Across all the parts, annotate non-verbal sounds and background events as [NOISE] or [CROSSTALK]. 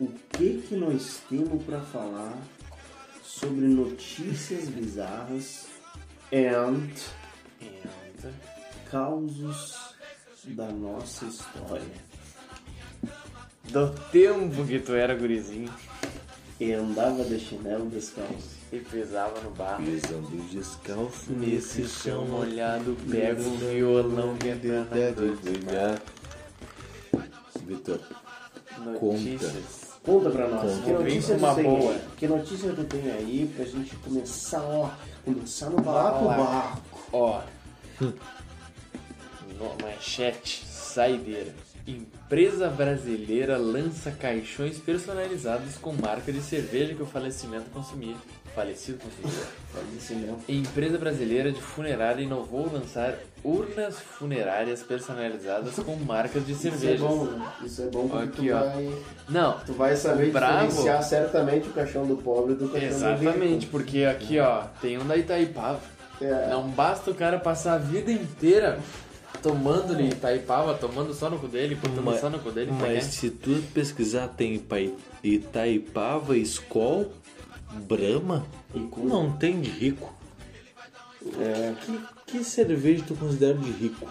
o que que nós temos para falar sobre notícias bizarras and, And... causos da nossa história. Do tempo que tu era gurizinho E andava de chinelo descalço. e pisava no barro. Pisando descalço Nesse chão molhado, pega o violão que entra na doida. Vitor, Notícias. Conta pra nós, Conta. que notícia uma tu tem boa. aí? Que notícia tu tem aí pra gente começar, ó, começar no Balaco. barco. Ó. No- Manchete, saideira. Empresa brasileira lança caixões personalizados com marca de cerveja que o falecimento consumia. Falecido consumia. Falecimento. Empresa brasileira de funerária inovou lançar urnas funerárias personalizadas com marcas de Isso é bom, né? Isso é bom porque Aqui, tu, ó. vai, Não, tu vai saber Bravo. diferenciar certamente o caixão do pobre do caixão exatamente, do porque aqui ó, tem um da Itaipava. É, Não basta o cara passar a vida inteira tomando ali Itaipava, tomando só no cu dele, botando Mas- só no cu dele. mas se tu pesquisar tem Itaipava, Skol, Brahma, não tem de rico. é, Que, que cerveja tu considera de rico?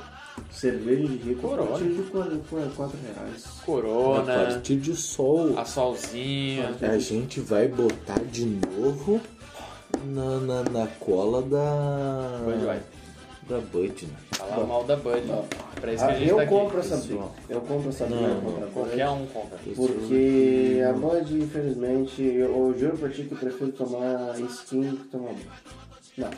cerveja de rico Corona. a partir de 4, 4 reais. A Corona, partir de sol. a solzinha. A gente vai botar de novo na, na, na cola da. Budweiser. Da Bud, né? Falar mal da Bud. Pra isso que a Ah, gente eu tá aqui. compro essa Pessoal. briga. Eu compro essa a Qualquer um compra. Porque a Bud, infelizmente, eu, eu juro pra ti que eu prefiro tomar skin do que tomar Bud. Não.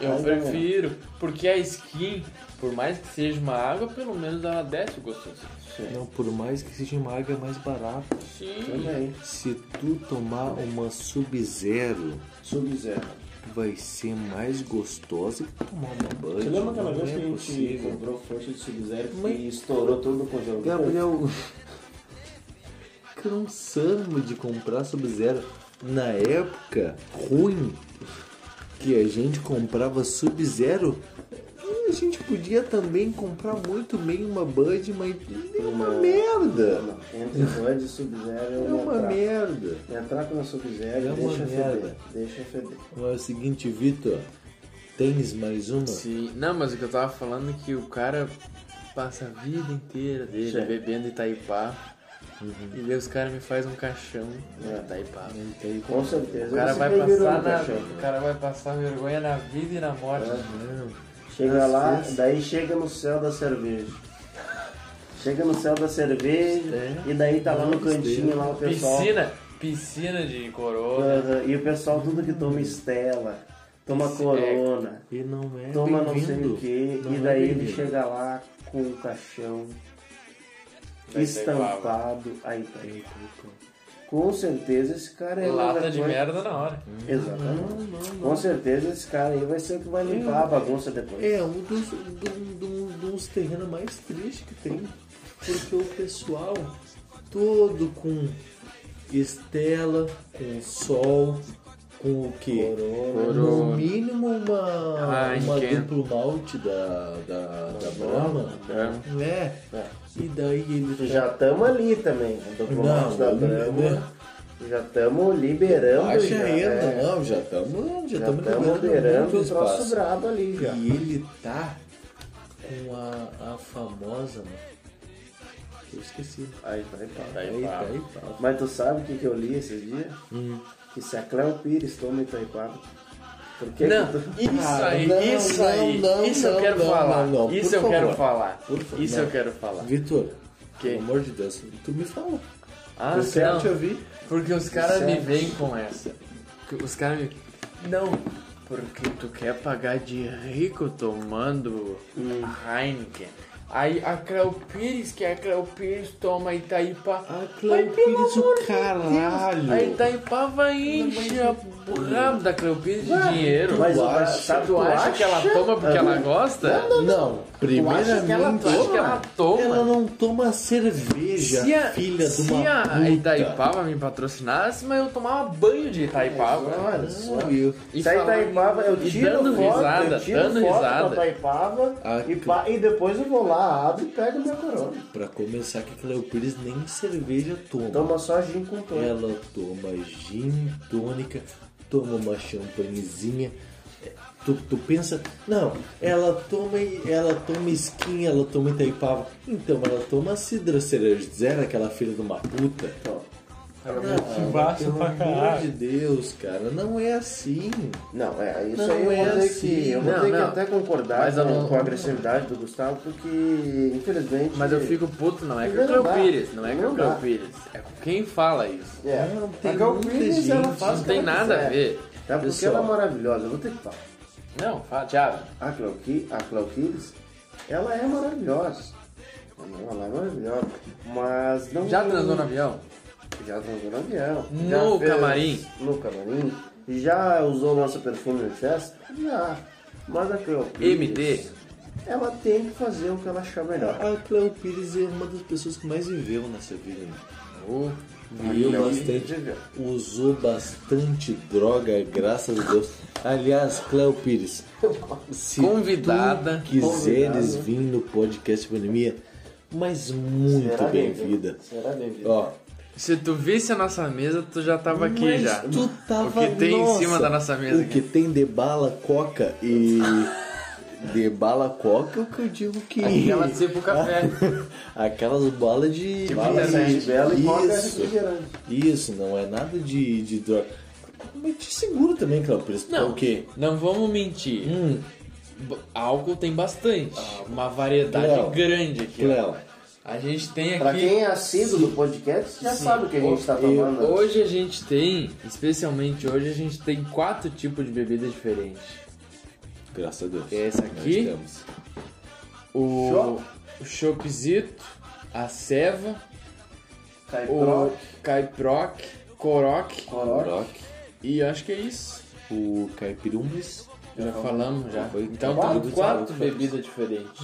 Eu Ainda prefiro, porque a skin, por mais que seja uma água, pelo menos ela desce o gostoso. Sim. Não, por mais que seja uma água é mais barata. Sim. Também. Se tu tomar uma Sub-Zero, Sub-Zero. vai ser mais gostosa que tomar uma Bud. Você lembra aquela Não vez é que a gente possível. comprou forte de Sub-Zero Mas- e estourou todo o congelador? Gabriel, cansamos de comprar Sub-Zero. Na época ruim que a gente comprava Sub-Zero, a gente podia também comprar muito bem uma Bud, mas é uma merda. Não, Entre Bud e Sub-Zero É uma uma merda. Entrar com a Sub-Zero É uma deixa feder. merda. Deixa feder. Mas é o seguinte, Vitor, tens mais uma? Sim. Não, mas o que eu tava falando é que o cara passa a vida inteira dele Sim. bebendo Itaipá. E daí os caras me fazem um caixão É. Itaipá. Com certeza. O cara, vai passar na, o cara vai passar vergonha na vida e na morte. Chega lá, daí chega no céu da cerveja. Chega no céu da cerveja É. e daí tá lá no cantinho lá o pessoal. Piscina, piscina de corona. Aham, E o pessoal tudo que toma Estela, toma Corona, E não é toma não sei o que, e é daí ele chega lá com o caixão estampado aí tá aí. Com certeza esse cara é Lata de merda na hora. Exatamente. Com certeza esse cara aí vai ser o que vai limpar a bagunça depois. É um dos, do- do- dos terrenos mais tristes que tem. Porque o pessoal todo com estela, com sol, com o quê? Corona. No mínimo uma, Ah, uma duplo malte da, da, da Brahma. É. E daí ele Já estamos ali também, no documento Não, da Brahma. Já estamos liberando. Baixa já, renda, é. não, já estamos já Já estamos liberando liberando o troço espaço. brabo ali já. E ele tá com a, a famosa, né? Que eu esqueci. Aí vai pá. Aí, tá, aí, tá. Mas tu sabe o que, que eu li esses dias? Hum. Se a Cleo Pires toma Itaipava, por que Não, que tu... isso [LAUGHS] Ah, aí, não, isso não, aí, não, isso eu quero falar. isso por eu quero falar. Por Isso eu quero falar. Vitor, pelo amor de Deus, tu me fala. Ah, quero não. te ouvir. Porque os caras me vêm com essa. Os caras me. Não, porque tu quer pagar de rico tomando Heineken. Aí a Cleo Pires, que a Cleo Pires toma Itaipá. A Mas, Cleo pelo Pires, amor o caralho. Deus, A Itaipava enche a- o rabo da Cleo Pires de dinheiro. Mas Tu acha- Tu acha que ela toma porque ela gosta? Não, primeiramente, tu acha que ela toma? ela não toma cerveja, Se a, filha de se a puta. Itaipava me patrocinasse, mas eu tomava banho de Itaipava. Olha só. Não, E Se a Itaipava, eu tiro dando foto, risada, eu tiro dando foto risada. Itaipava Ah, e, e depois eu vou lá, abre e pega minha corona. Pra começar, que a Cleo Pires nem cerveja toma. Toma só gin com tônica. Ela toma gin tônica, toma uma champanhezinha. Tu, tu pensa, não, ela toma ela toma skin, ela toma Itaipava. Então ela toma Cidra Cerejeira, aquela filha de uma puta. Que embaixo Pelo pra amor caralho. de Deus, cara, não é assim. Não, é, isso Não aí eu é vou ter assim. que, eu vou Não, ter que não. até concordar Mas eu com, não- com a agressividade do Gustavo, porque infelizmente. Mas eu fico puto, não é com Não o Cleo dá. Pires, não é com Não o Cleo dá. Pires. É com quem fala isso. É, Não, tem a Gal muita Pires, ela gente, faz Não que tem ela nada a quiser. ver. Tá, porque Pessoal. ela é maravilhosa, eu vou ter que falar. Não, fala, Thiago. A Cleo, Qui- a Cleo Pires, ela é maravilhosa. Ela é maravilhosa. Mas não. Já transou no avião? Já transou no avião. No fez- camarim? No camarim. Já usou nosso perfume em festa? Já. Mas a Cleo Pires, MD? Ela tem que fazer o que ela achar melhor. A Cleo Pires é uma das pessoas que mais viveu nessa vida. né? Oh, Viveu Cleo bastante, usou bastante droga, graças a Deus. Aliás, Cleo Pires, se Convidada. tu quiseres Convidada. vir no podcast Pandemia, mas muito bem-vinda. Será bem-vinda. Se tu visse a nossa mesa, tu já tava aqui mas já. tu tava, O que tem em nossa, cima da nossa mesa O que tem de bala, coca e... [LAUGHS] De bala, coca, o que eu digo que... Aquela de ser pro café. [LAUGHS] Aquelas balas de... Bala de- bela e coca Isso. refrigerante. Isso, não é nada de, de droga. Mas te seguro também, Pires. Não, O quê? não vamos mentir. Hum, Álcool tem bastante. Uma variedade Cleo. grande aqui. Cleo, A gente tem Pra aqui. quem é assíduo do podcast, já Sim. sabe o que a gente está Eu- tomando. Hoje a gente tem, especialmente hoje, a gente tem quatro tipos de bebida diferentes. graças a Deus. Essa nós aqui? temos. O, o Chopzito, a Ceva, Caipro, o Caiproc, Coroc Coroc. E acho que é isso. o Caipirumbis. Já falamos já. foi Então quatro, tem quatro quatro. bebidas diferentes.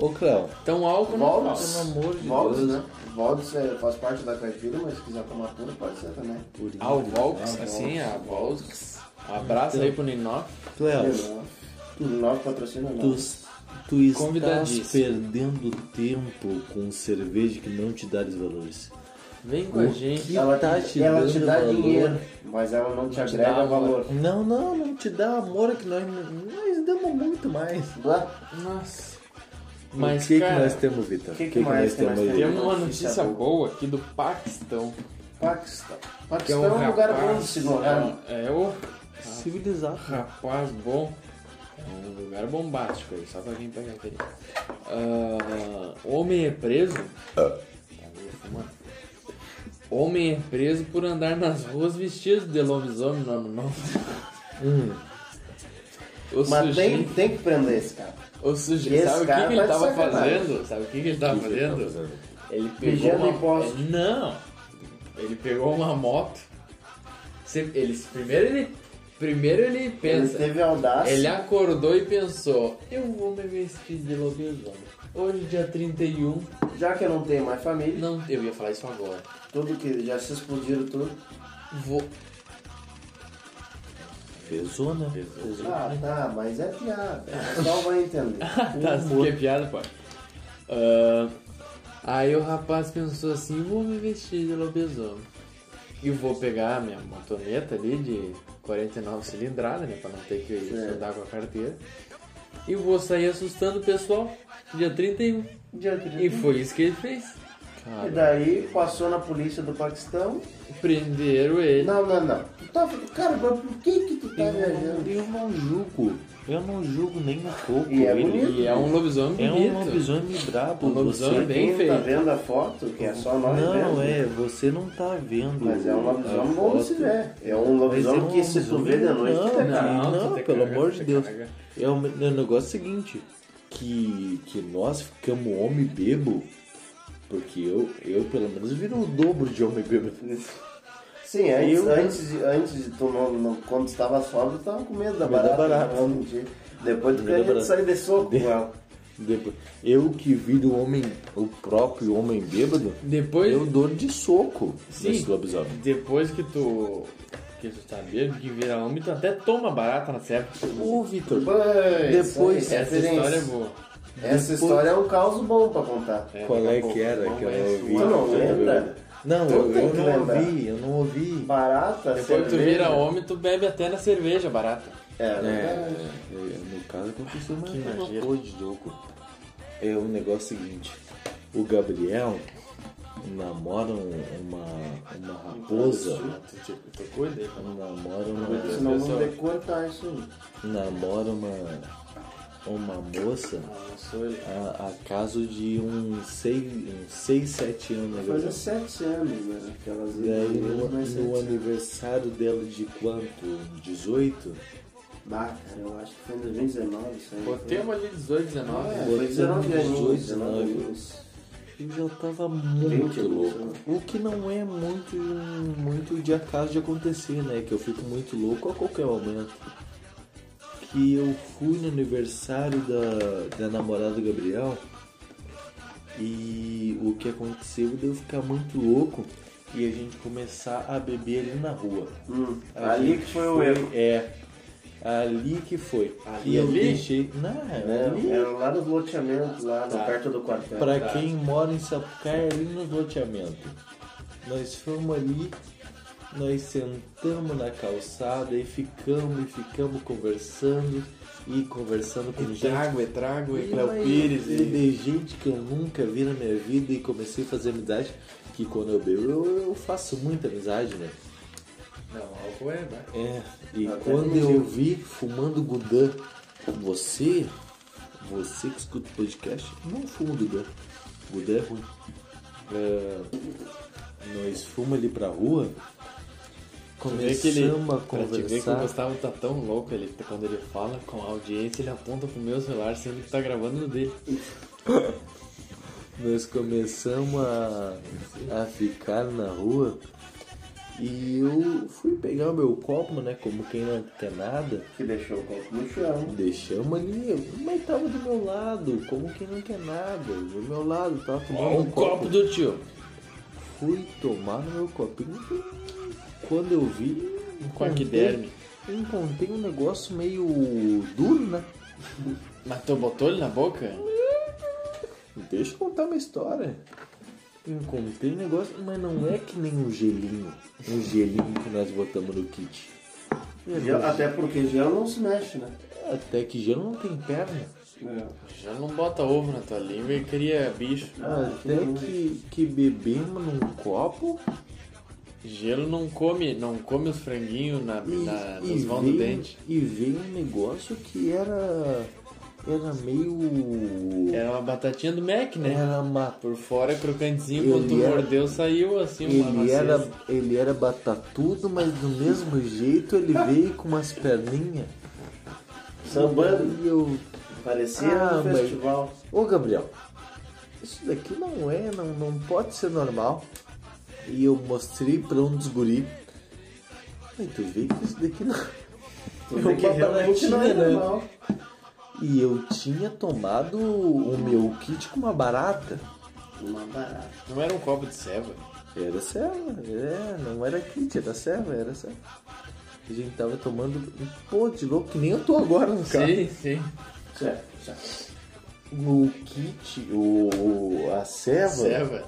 Ô, Cleo, Então álcool não Volts. pelo amor de Volts, Deus. né? Volts é, faz parte da caipira, mas se quiser tomar pura, pode ser também. Ah, o Volks, Ah, assim, a Volks. Um abraço aí pro Ninof. Cleo, O Nove patrocina tu, nós. tu estás Convidadíssimo. perdendo tempo com cerveja que não te dá valores. Vem com a O gente. Ela, tá te, te ela dando te dá valor? dinheiro, mas ela não te Não te agrega dá valor. Não, não, não te dá amor, é que nós, nós damos muito mais. Nossa. O Mas, que, cara, que nós temos, Vitor? que que mais que nós aí? temos? temos uma Notícia boa. boa aqui do Paquistão. Paquistão. Que é Paquistão um é um lugar rapaz- bom de se morar. É, é o Civilizado. rapaz bom. É um lugar bombástico aí, só pra quem pega aquele. Ah, homem é preso. Fumando. Homem é preso por andar nas ruas vestido de lobisomem no ano novo. Hum, O Mas tem, sujeito, tem que prender esse cara. O Esse sujeito sabe o que, que ele tá de tava sacanagem. fazendo? Sabe o que, que ele tava O que que ele fazendo? fazendo? Ele pegou uma... imposto. Não. Ele pegou uma moto. Ele, primeiro ele... Primeiro ele Ele pensa... teve audácia. Ele acordou e pensou, eu vou me vestir de lobisomem. Hoje, dia 31, Já que eu não tenho mais família, não, eu ia falar isso agora. tudo que já se explodiram tudo. Vou. Pesou, né? Ah, tá, mas é piada. O pessoal vai entender. [LAUGHS] tá, que é piada, pai. Ah, aí o rapaz pensou assim, vou me vestir de lobisomem. E vou pegar a minha motoneta ali de 49 cilindradas, né? Pra não ter que Certo. andar com a carteira. E vou sair assustando o pessoal dia 31. Dia 31. E foi isso que ele fez. E daí passou na polícia do Paquistão. prenderam ele. Não, não, não. Tu tá, cara, mas por que que tu tá Eu, viajando? eu não julgo. Eu não julgo nem um pouco. E é ele. bonito. E é um lobisomem É bonito. um lobisomem brabo. Um lobisomem você... bem tá feito. vendo a foto, que é só nós Não, vendo. é, você não tá vendo. Mas é um lobisomem bom se ver. É um lobisomem é um que se tu vê de noite, não, é não, tu te pelo amor de Deus. É o, é o negócio seguinte, que, que nós ficamos homem bebo, porque eu, eu pelo menos viro o dobro de homem bebo. Sim, antes, Eu- antes, de- antes de tu, não, não- quando estava sóbrio, tava com medo da barata. barata. não, mentira. Depois tu queria sair de soco De- com ela. Depois, eu que viro o homem, o próprio homem bêbado, Depois, eu dou de soco Sim. nesse lobisomem. depois que tu. Que tu tá bêbado, que vira homem, tu até toma barata na certa. Ô, Vitor, Depois- Essa referência. história é boa. Essa Depois- história é um caos bom pra contar. Qual daqui a é que era que eu ouvi? Tu não lembra? Não, eu, eu não lembrar. ouvi, eu não ouvi. Barata, Depois que tu cerveja. vira homem, tu bebe até na cerveja barata. É, É, verdade. é, no caso aconteceu mais uma coisa de louco. É o negócio seguinte, o Gabriel namora um- uma, uma raposa, aí, tá? namora senão uma, ter que cortar isso aí. namora uma, uma moça Ah, a, a caso de uns 6, seis, 7 anos. Fazer sete anos, né? Aquelas Daí no, no aniversário dela de quanto? 18? Bah, cara, eu acho que foi em 2019 isso aí. Botemos ali 18, 19. É, foi 19 anos. 18, 19 19. anos. Eu já tava muito louco. O que não é muito, muito de acaso de acontecer, né? Que eu fico muito louco a qualquer momento. Que eu fui no aniversário da, da namorada do Gabriel e o que aconteceu de eu ficar muito louco e a gente começar a beber ali na rua. Hum, ali que foi o erro. É. Ali que foi. Ali, e eu ali? deixei. Não, é ali. Era lá nos loteamentos, lá Tá. perto do quartel. Pra Tá. quem mora em Sapucaí, ali no loteamento. Nós fomos ali, nós sentamos na calçada e ficamos e ficamos conversando e conversando com E gente. trago, e trago, e Cléo Pires. e de gente que eu nunca vi na minha vida e comecei a fazer amizade. Que quando eu bebo, eu, eu faço muita amizade, né? Não, álcool é, né? É, e Até quando eu vi fumando Gudan, você, você que escuta o podcast, não fuma Gudan. Gudan é ruim. É, nós fomos ali pra rua, Vê que ele, começamos a pra te ver que o conversar. Gustavo tá tão louco, ele, quando ele fala com a audiência, ele aponta pro meu celular, sendo que tá gravando no dele. Nós começamos a, a ficar na rua e eu fui pegar o meu copo, né? Como quem não quer nada. Que deixou o copo no chão. Deixamos ali, mas tava do meu lado, como quem não quer nada. Do meu lado, tava tomando Ó, um o copo do tio. Fui tomar no meu copinho. Quando eu vi, Um coaquiderme. encontrei um negócio meio duro, né? Mas tu botou ele na boca? Deixa eu contar uma história. Encontrei um negócio, mas não é que nem um gelinho. Um gelinho que nós botamos no kit. Era Gel- um até porque gel não se mexe, né? Até que gelo não tem perna. Já não bota ovo na tua língua e cria bicho. Até que, que bebemos num copo Gelo não come, não come os franguinhos na, e, na, nos vão do dente. e veio um negócio que era. Era meio. Era uma batatinha do Mac, né? Era uma. Por fora crocantezinho, Ele quando tu era- mordeu, saiu assim uma Ele era, ele era batatudo, mas do mesmo jeito ele veio com umas perninhas. Sambando. E eu. Parecia Ah, um mas- festival. Ô Gabriel, isso daqui não é, não, não pode ser normal. E eu mostrei pra um dos guri. Aí tu vê que isso daqui não. Tu vê que realmente não é né? normal. E eu tinha tomado o meu kit com uma barata. Uma barata. Não era um copo de ceva. Era serva, é, não era kit, era serva, era serva. A gente tava tomando um pô de louco, que nem eu tô agora no carro. Sim, sim. Certo, certo. O kit, o, a serva, Ceva.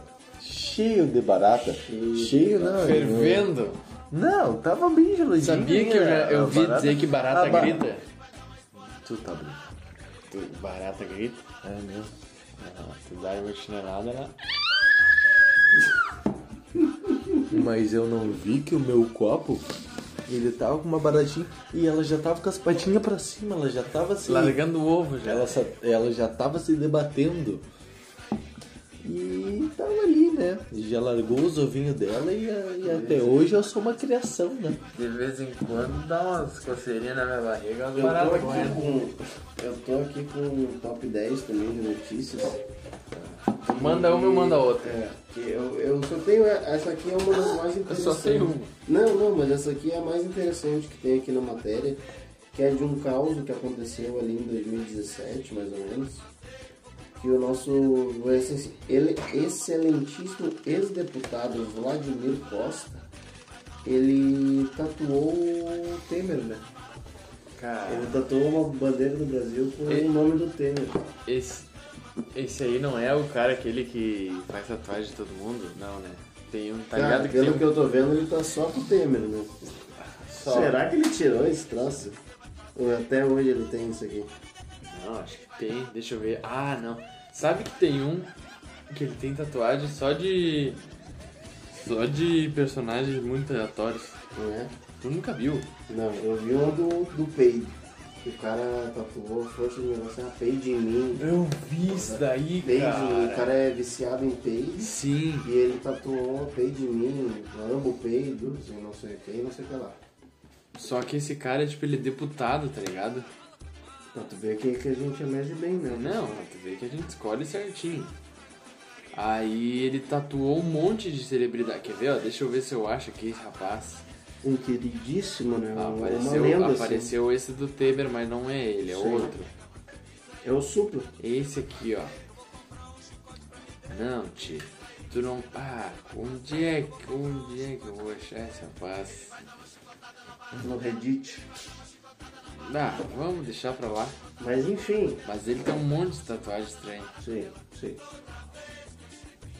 Cheio de barata. Cheio, não. Fervendo. Não, tava bem geludinho. Sabia que eu, já, eu vi barata- dizer que barata grita? Tu tá brincando. Tu- barata grita? É mesmo. Ah, tu dá uma chinelada lá. Mas eu não vi que o meu copo, ele tava com uma baratinha e ela já tava com as patinhas pra cima, ela já tava se... Largando o ovo já. Ela, ela já tava se debatendo. E tava ali, né? E já largou os ovinhos dela e, e até hoje eu sou uma criação, né? De vez em quando dá umas coceirinhas na minha barriga, umas Eu tô, aqui com, eu tô aqui com o top 10 também de notícias. Manda uma, eu mando a outra. É, eu, eu só tenho. Essa aqui é uma das mais Eu interessantes. só tenho uma. Não, não, mas essa aqui é a mais interessante que tem aqui na matéria, que é de um caos que aconteceu ali em 2017, mais ou menos. Que o nosso ele, excelentíssimo ex-deputado Vladimir Costa, ele tatuou o Temer, né? Cara, Ele tatuou uma bandeira do Brasil com o nome do Temer. esse, Esse aí não é o cara aquele que faz tatuagem de todo mundo? Não, né? Tem um, tá Cara, ligado que pelo que eu tô vendo, ele tá só com o Temer, né? Só. Será que ele tirou esse troço? Ou até hoje ele tem isso aqui? Não, acho que tem. Deixa eu ver. Ah, não. Sabe que tem um que ele tem tatuagem só de. Só de personagens muito aleatórios. Não é? Tu nunca viu? Não, eu vi uma do, do. Que o cara tatuou, força de negócio, ah, peide em mim. Eu vi isso daí, cara. o cara é viciado em peido. Sim. E ele tatuou peide em mim, amo peido, e não sei o que, não sei o que lá. Só que esse cara, tipo, ele é deputado, tá ligado? Pra tu ver que, que a gente é mais de bem, né? Não, tu vê que a gente escolhe certinho. Aí ele tatuou um monte de celebridade. Quer ver, ó? Deixa eu ver se eu acho aqui esse rapaz. Um queridíssimo, né? Ah, apareceu, lenda, assim. apareceu esse do Temer, mas não é ele, é Sim. outro. É o suplo. Esse aqui, ó. Não, tio. Tu não. Ah, onde é que. Onde é que eu vou achar esse rapaz? No Reddit. Ah, vamos deixar pra lá. Mas enfim. Mas ele tem um monte de tatuagem estranha. Sim, sim.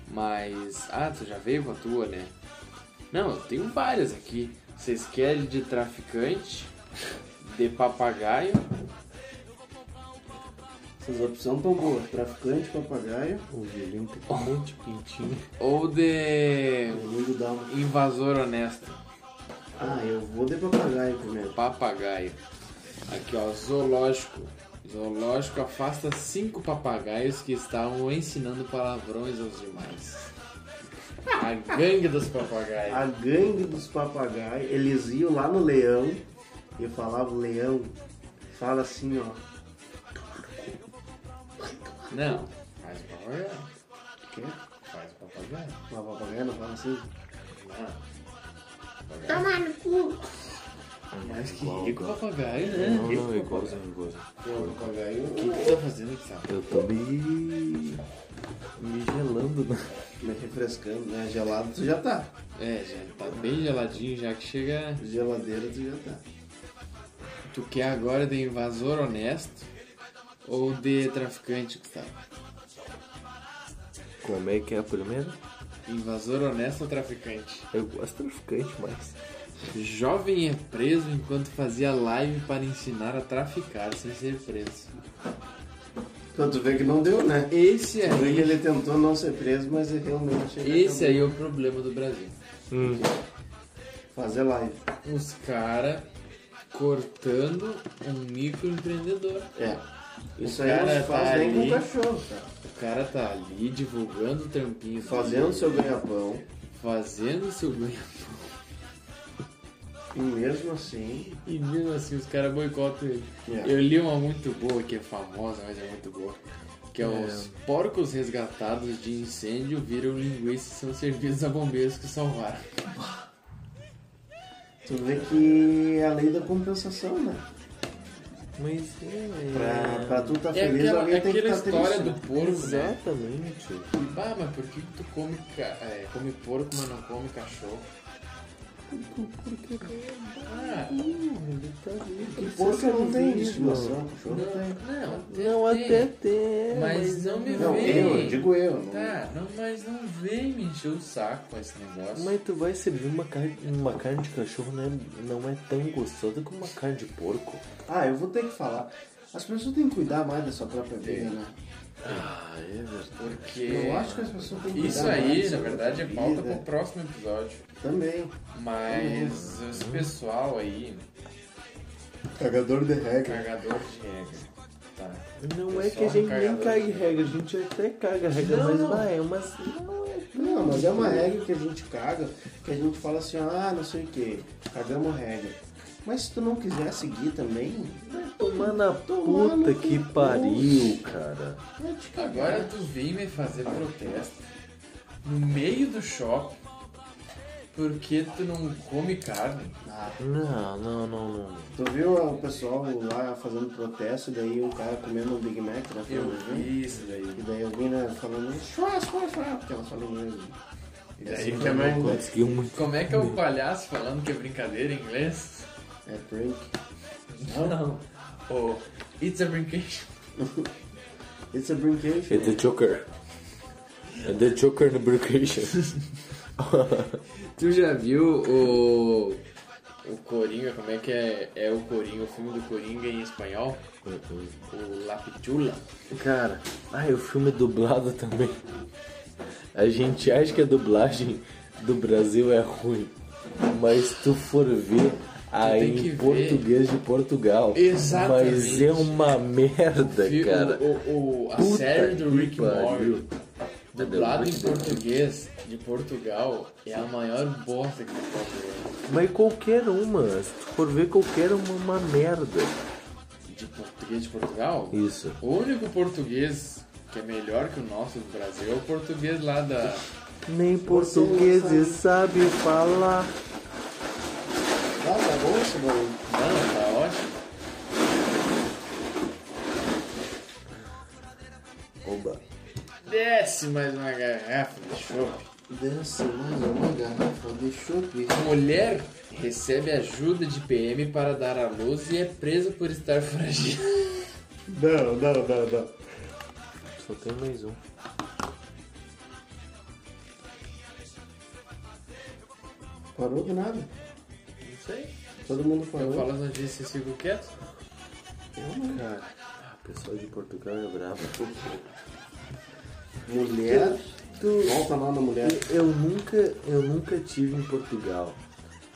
Mas. Ah, tu já veio com a tua, né? Não, eu tenho várias aqui. Vocês querem de traficante, de papagaio, Essas opções tão boas. Traficante, papagaio. O violino tem um monte de pintinho. ou de O mundo dá uma... invasor honesto? Ah, eu vou de papagaio primeiro. Papagaio. Aqui, ó, zoológico. Zoológico afasta cinco papagaios que estavam ensinando palavrões aos demais. A gangue dos papagaios. A gangue dos papagaios, eles iam lá no leão e falavam, leão, fala assim, ó. Não, faz o papagaio. Quê? Faz o papagaio. Uma papagaio não fala assim? Não. Toma no cu! Mas que Igual, rico igual. papagaio, Não, né? não, igualzinho, igualzinho. O papagaio O que tu tá fazendo aqui, sabe? Eu tô me. me gelando, né? me refrescando, né? Gelado tu já tá. É, já tá bem geladinho, já que chega. Geladeira tu já tá. Tu quer agora de invasor honesto ou de traficante, Gustavo? Como é que é a primeira? Invasor honesto ou traficante? Eu gosto de traficante, mas. Jovem é preso enquanto fazia live para ensinar a traficar sem ser preso. Então tu vê que não deu, né? Esse Tu vê que aí, ele tentou não ser preso, mas ele realmente ele esse aí é o problema do Brasil. fazer live. Os caras cortando um microempreendedor. É. Isso O aí não cara se faz tá nem com ali. cachorro, cara. O cara tá ali divulgando o trampinho, Fazendo seu ganha-pão. fazendo seu ganho. E mesmo assim. E mesmo assim os caras boicotam ele. É. Eu li uma muito boa, que é famosa, mas é muito boa. Que é, os porcos resgatados de incêndio viram linguiça e são servidos a bombeiros que salvaram. [LAUGHS] Tu vê que é a lei da compensação, né? Mas é. Pra, pra tu tá É feliz, aquela, alguém tem que aquela estar história triste. do porco, né? Exatamente. Ah, mas por que tu come, é, come porco, mas não come cachorro? Ah, Que porco não tem estimação, cachorro não tem. não, até Não, tem. até tem. Mas não me Não, vem. eu, eu digo eu. Não. Tá, não, mas não vem me encher o saco com esse negócio. Mas tu vai servir uma carne, uma carne de cachorro não é, não é tão gostosa como uma carne de porco. Ah, eu vou ter que falar. As pessoas têm que cuidar mais da sua própria vida, né? Ah, é verdade. Porque Eu acho que as pessoas têm que isso aí, na verdade, é pauta vida. pro próximo episódio. Também. Mas esse pessoal aí, Cagador de regra. cagador de regra. Tá. Não é Pessoal que a gente nem em regra, a gente até caga regra, Não, mas não. vai, mas não é. Não, mas é uma regra que a gente caga, que a gente fala assim, ah, não sei o que, cagamos regra. Mas se tu não quiser seguir também, vai Tomar na Tomar puta que pariu, cara. vai te cagar. Agora tu vem me fazer protesto no meio do shopping porque tu não come carne. Ah, Não, não, não, não. tu viu o pessoal lá fazendo protesto, daí um cara comendo um Big Mac na Eu frente, né? vi isso daí. E daí alguém né, falando, chua, chua, porque elas falam inglês. E daí Assim também né? Como é que é o palhaço falando que é brincadeira em inglês? É prank. Não. Oh, it's a brincation. [LAUGHS] It's a brincation. É The Joker. É The Joker no Brincation. [LAUGHS] Tu já viu o. O Coringa, como é que é? É o Coringa, o filme do Coringa em espanhol? O La Pichula. Cara, ai, o filme é dublado também. A gente acha que a dublagem do Brasil é ruim, mas se tu for ver aí em ver. português de Portugal, Exatamente. mas é uma merda, Fi- cara. O, o- a Puta série do Rick. Morty, dublado em português de Portugal, é a maior bosta que tu pode ver. Mas qualquer uma, se tu for ver qualquer uma, uma merda. De português de Portugal? Isso. O único português que é melhor que o nosso do Brasil é o português lá da. Nem portugueses sabe falar. Ah, tá tá ótimo. Oba. Desce mais uma garrafa de chopp. Desce mais uma garrafa de chope. Mulher recebe ajuda de PM para dar à luz e é presa por estar foragida. [LAUGHS] Não, não, não, não. Só tem mais um. Parou do nada. Não sei. Todo mundo Eu parou. falo as notícias e fico quieto. Cara, ah, o pessoal de Portugal é bravo. Mulher. Volta lá na mulher. Eu nunca, eu nunca tive em Portugal,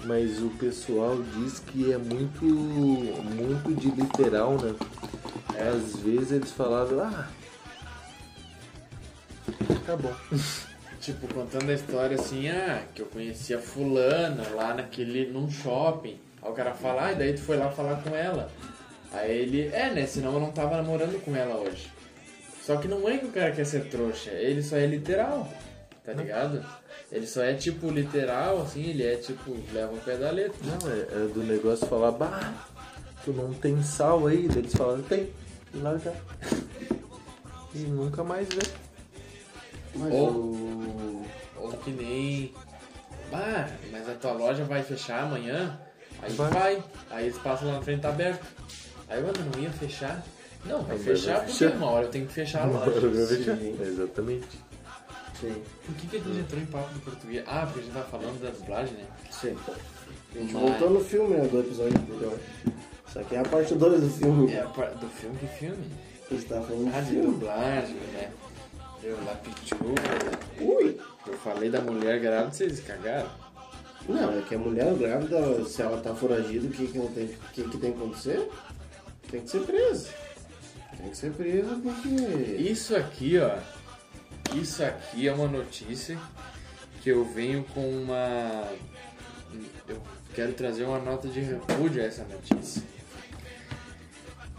mas o pessoal diz que é muito, muito de literal, né? Às vezes eles falavam, ah, tá bom. [LAUGHS] Tipo, contando a história assim, ah, que eu conhecia fulana lá naquele, num shopping. Aí o cara fala, ah, e daí tu foi lá falar com ela. Aí ele, é, né, senão eu não tava namorando com ela hoje. Só que não é que o cara quer ser trouxa, ele só é literal, tá ligado? Ele só é tipo literal, assim, ele é tipo, leva o pé da letra. Não, é, é do negócio falar, bah, tu não tem sal aí? Daí Eles falam, tem, e larga. E nunca mais vê. Mas Ou- o... Ou que nem. Ah, mas a tua loja vai fechar amanhã? Aí Vai. vai. Aí eles passam lá na frente, tá aberto. Aí eu não ia fechar. Não, vai fechar vai porque fechar. uma hora eu tenho que fechar a loja. Exatamente. Sim, Por que, que a gente entrou em papo do português? Ah, porque a gente tava falando da dublagem, né? sim. A gente Mas- voltou no filme, né, do episódio anterior. Isso aqui é a parte 2 do filme. É a par- do filme que filme? A gente tava falando Ah, de de filme. dublagem, né? Eu lá pichula. Ui! Eu falei da mulher grávida, vocês cagaram? Não, é que a mulher grávida, se ela tá foragida, o que que, tem, que que tem que acontecer? Tem que ser presa. Tem que ser presa porque... Isso aqui, ó. Isso aqui é uma notícia que eu venho com uma. Eu quero trazer uma nota de repúdio a essa notícia.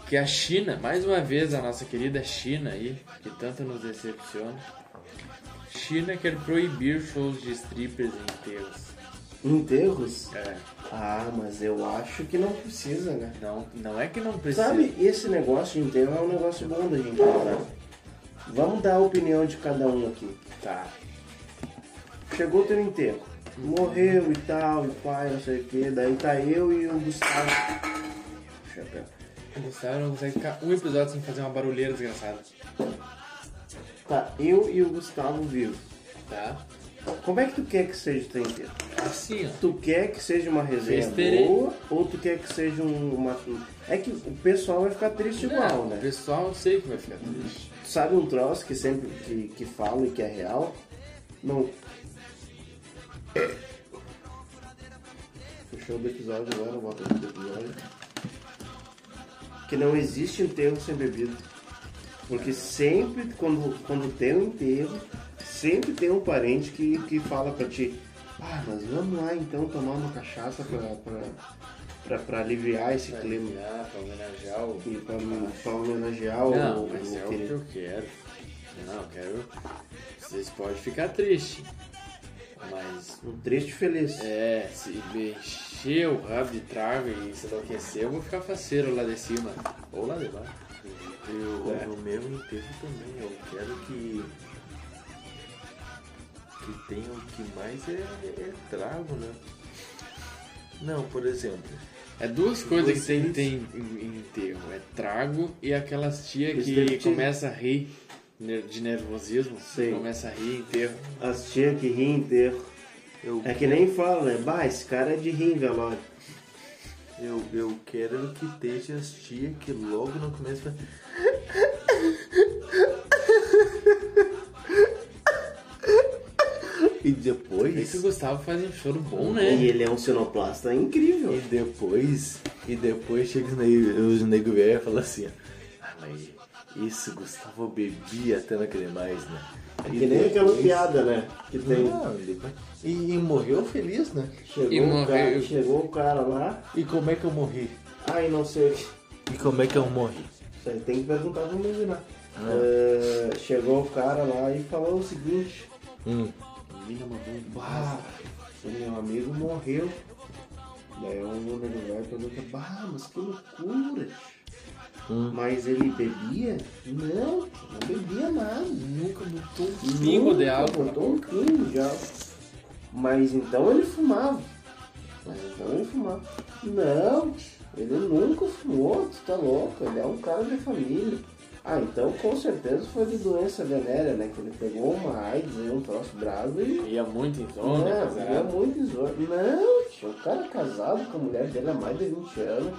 Que a China, mais uma vez a nossa querida China aí, que tanto nos decepciona. China quer proibir shows de strippers em enterros. É, Ah, mas eu acho que não precisa, né? não, não é que não precisa. Sabe, esse negócio de enterro é um negócio bom da gente falar. Vamos dar a opinião de cada um aqui. Tá. Chegou teu enterro. Morreu e tal, e pai, não sei o que. Daí tá eu e o Gustavo. Chapéu. O Gustavo não consegue ficar um episódio sem fazer uma barulheira desgraçada. Tá, eu e o Gustavo vivos. Tá? Como é que tu quer que seja o teu enterro? Assim, ó. Tu quer que seja uma resenha Festerei. boa ou tu quer que seja um- uma. É que o pessoal vai ficar triste igual, Não, O né? pessoal eu sei que vai ficar triste. Tu sabe um troço que sempre que, que falo e que é real? Não. Fechou do episódio agora, bota aqui do episódio. Que não existe enterro sem bebida. Porque sempre, quando, quando tem um enterro, sempre tem um parente que, que fala pra ti, ah, mas vamos lá então tomar uma cachaça pra, pra, pra, pra aliviar esse Pra clima. aliviar, pra homenagear o. E pra, pra homenagear o, Não, o, mas é o que eu quero. Não, eu quero. Vocês podem ficar tristes. Mas. Um triste feliz. É, se me encher o rabo de trago e se enlouquecer, eu vou ficar faceiro lá de cima. Ou lá de baixo. Eu, É. No meu enterro também, eu quero que. Que tenha o que mais é, é trago, né? Não, por exemplo, É duas coisas que tem, Vocês- tem em, em enterro. É trago e aquelas tia que começa a rir de nervosismo. Sim. Começa a rir em enterro. As tia que ri enterro. Eu, É que nem fala, né? Bah, esse cara é de rir velório. eu, eu quero que esteja as tia que logo no começo [LAUGHS] vai... E É que depois... o Gustavo faz um choro bom, E né? ele é um sonoplasta incrível. E depois, e depois chega os nego, velho e fala assim, ah, mas isso Gustavo bebia até não querer mais, né? É que nem aquela piada, né? Que tem. Não, ele- e, e morreu feliz, né? Chegou, E o morreu. cara, chegou o cara lá, E como é que eu morri? ai não sei o. E como é que eu morri? Isso aí tem que perguntar pra imaginar. Ah. É, chegou o cara lá e falou o seguinte, Hum. A mina mandou um bah, o meu amigo morreu. Daí o nego velho pergunta, bah, mas que loucura. Hum. Mas ele bebia? Não, não bebia nada. Nunca botou um pingo de álcool. botou um pingo de álcool. Mas então ele fumava. Mas então ele fumava. Não, ele nunca fumou, tu tá louco, ele é um cara de família. Ah, então com certeza foi de doença venérea, né? Que ele pegou uma AIDS, aí, um troço bravo e. Ia muito em zona, Não, casado. ele é muito exótico. Não, tio, o cara casado com a mulher dele há mais de 20 anos.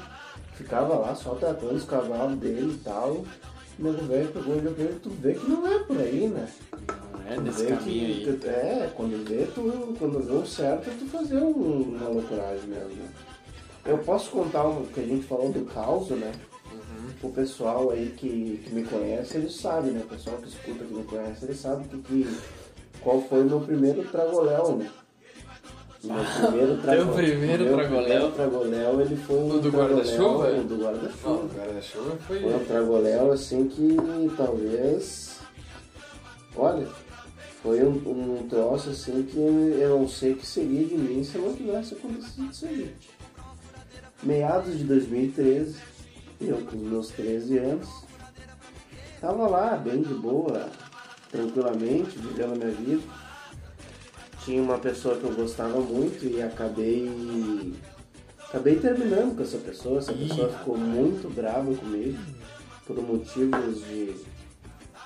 Ficava lá só tratando os cavalos dele e tal. O nego velho pegou e pra ele, tu vê que não é por aí, né? Não é nesse Vê caminho que- aí. tu- É, quando vê, tu, quando vê o certo, é tu fazer um- uma loucuragem mesmo. né? Eu posso contar o que a gente falou do caos, né? O pessoal aí que, que me conhece, eles sabem, né? O pessoal que escuta, que me conhece, eles sabem que, que, qual foi o meu primeiro tragoléu, né? O meu primeiro [LAUGHS] trago- primeiro meu tragoléu? primeiro tragoléu, ele foi um O do tragoléu- guarda-chuva? O do guarda-chuva. o guarda-chuva foi. Foi um tragoléu assim que talvez. Olha, foi um, um troço assim que eu não sei o que seria de mim se não tivesse acontecido isso aí. Meados de 2013, eu com meus 13 anos, tava lá, bem de boa, tranquilamente, vivendo a minha vida. Tinha uma pessoa que eu gostava muito e acabei. Acabei terminando com essa pessoa. Essa pessoa ficou muito brava comigo por motivos de.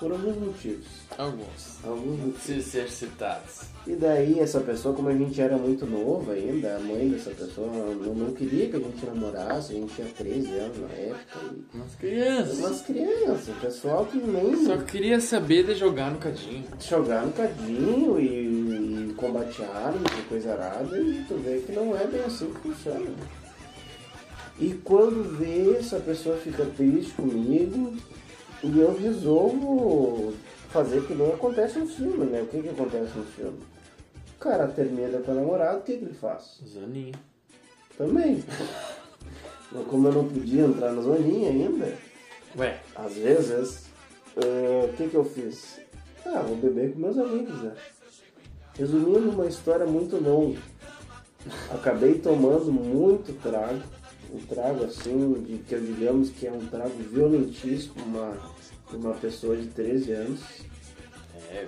Por alguns motivos. Alguns. Alguns motivos. Se ser citados. E daí essa pessoa, como a gente era muito novo ainda, a mãe dessa pessoa não, não queria que a gente namorasse, a gente tinha 13 anos na época. E... Umas crianças. Umas crianças, pessoal que nem Só queria saber de jogar no cadinho. jogar no cadinho e, e combate armas e coisa arada e tu vê que não é bem assim que funciona. E quando vê, essa pessoa fica triste comigo e eu resolvo fazer que nem acontece no filme, né? O que que acontece no filme? O cara termina com a namorada, o que que ele faz? Zaninho. Também. Mas Como eu não podia entrar na zoninha ainda, Ué, às vezes, eh, o que que eu fiz? Ah, vou beber com meus amigos, né? Resumindo uma história muito longa, acabei tomando muito trago, um trago assim, de, que eu digamos que é um trago violentíssimo uma, uma pessoa de 13 anos. é.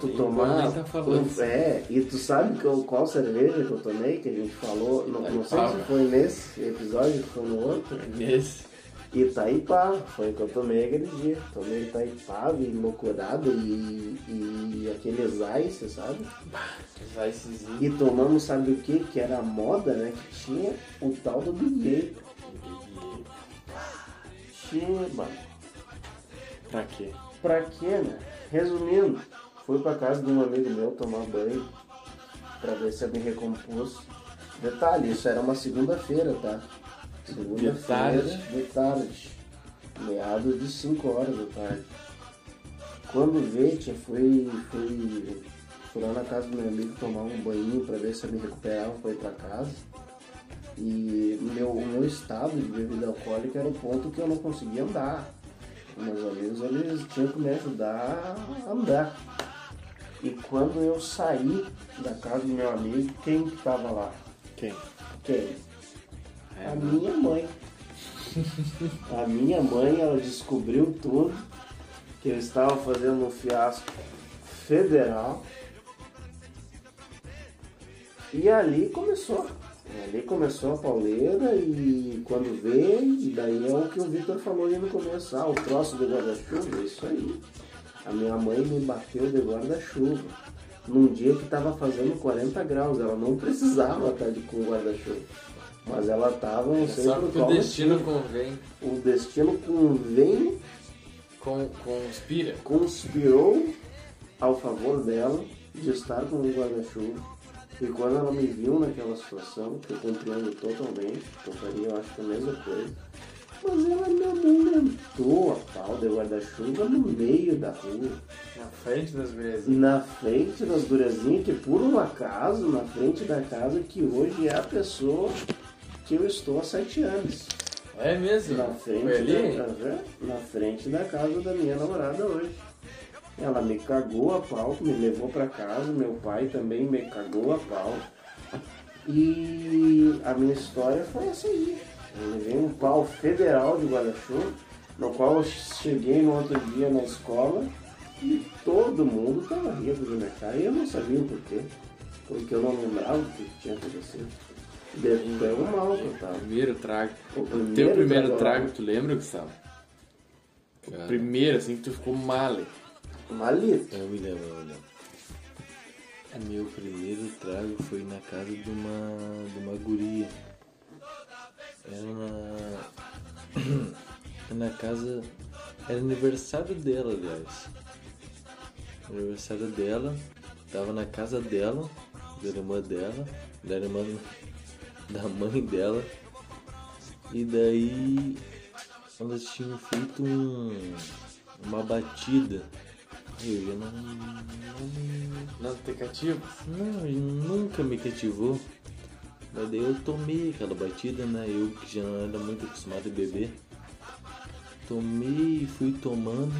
Tu nem- tomar. tá um- é, e tu sabe que eu- qual cerveja que eu tomei, que a gente falou, não, não sei se foi nesse episódio, se foi no outro. Nesse. Itaipava, foi o que eu tomei aquele dia. Tomei Itaipava e loucurada e, e aqueles ice, sabe? Esses E tomamos, sabe o que? Que era a moda, né? Que tinha o tal do Big Tinha, mano. Pra quê? Pra quê, né? Resumindo, fui pra casa de um amigo meu tomar banho pra ver se eu me recompus. Detalhe, isso era uma segunda-feira, tá? Segunda-feira, De tarde? de tarde. Meados de 5 horas da tarde. Quando vê, tia, fui, fui, fui lá na casa do meu amigo tomar um banho pra ver se eu me recuperava pra ir pra casa. E meu, o meu estado de bebida alcoólica era o ponto que eu não conseguia andar. Meus amigos, eles tinham que me ajudar a andar. E quando eu saí da casa do meu amigo, quem que tava lá? Quem? Quem? É, A minha mãe. [LAUGHS] A minha mãe, ela descobriu tudo, que eu estava fazendo um fiasco federal. E ali começou. Ali começou a pauleira e quando veio, e daí é o que o Vitor falou ali no começo, ah, o troço do guarda-chuva, isso aí. A minha mãe me bateu de guarda-chuva. Num dia que estava fazendo 40 graus, ela não precisava estar de com guarda-chuva. Mas ela estava, não sei Só por que o destino convém, O destino convém, com, conspira. conspirou ao favor dela de estar com um guarda-chuva. E quando ela me viu naquela situação, que eu compreendo totalmente, eu faria, eu acho que a mesma coisa, mas ela me amamentou a pau de guarda-chuva no meio da rua, Na frente das gurias. na frente das guriazinhas, que por um acaso, na frente da casa, que hoje é a pessoa que eu estou há sete anos. É mesmo? Na frente, da, Aham, na frente da casa da minha namorada hoje. Ela me cagou a pau, me levou pra casa, meu pai também me cagou a pau. E a minha história foi essa aí. Eu levei um pau federal de guarda-chuva, no qual eu cheguei no outro dia na escola e todo mundo tava rindo minha cara e eu não sabia o porquê. Porque eu não lembrava o que tinha acontecido. De tão mal tava. Primeiro trago. O O primeiro teu primeiro trago. trago, tu lembra, Gustavo? Cara, Primeiro, assim, que tu ficou male. Malito. Eu me lembro, eu me lembro. Meu primeiro trago foi na casa de uma, de uma guria. Era na. [CLEARS THROAT] na casa. Era aniversário dela, aliás. Aniversário dela. Tava na casa dela, da irmã dela, da irmã da mãe dela. E daí elas tinham feito um, uma batida. Eu já não, não, Nas aplicativos. não, nunca me cativou. Mas daí eu tomei aquela batida, né? Eu que já não era muito acostumado a beber. Tomei e fui tomando.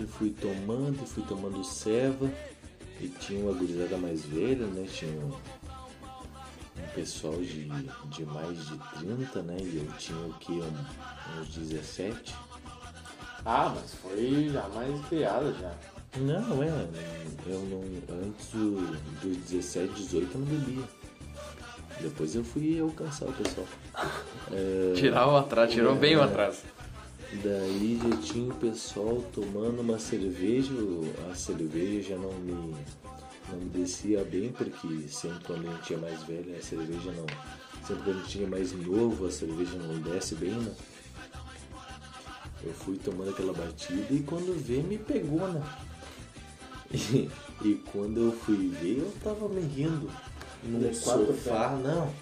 E fui tomando, e fui tomando ceva. E tinha uma gurizada mais velha, né? Tinha pessoal de, de mais de 30, né? E eu tinha o que? Um, uns 17. Ah, mas foi já mais criado já. Não, é. Eu não. Antes do, dos 17, 18 eu não bebia. Depois eu fui alcançar o pessoal. É, Tirar o atraso, tirou bem o atraso. daí já tinha o pessoal tomando uma cerveja. A cerveja já não me, não me descia bem, porque sempre quando a gente é mais velho, a cerveja não. Sempre quando a gente é mais novo, a cerveja não desce bem, né? Eu fui tomando aquela batida e quando vê me pegou, né? E, e quando eu fui ver, eu tava me rindo. No sofá, não.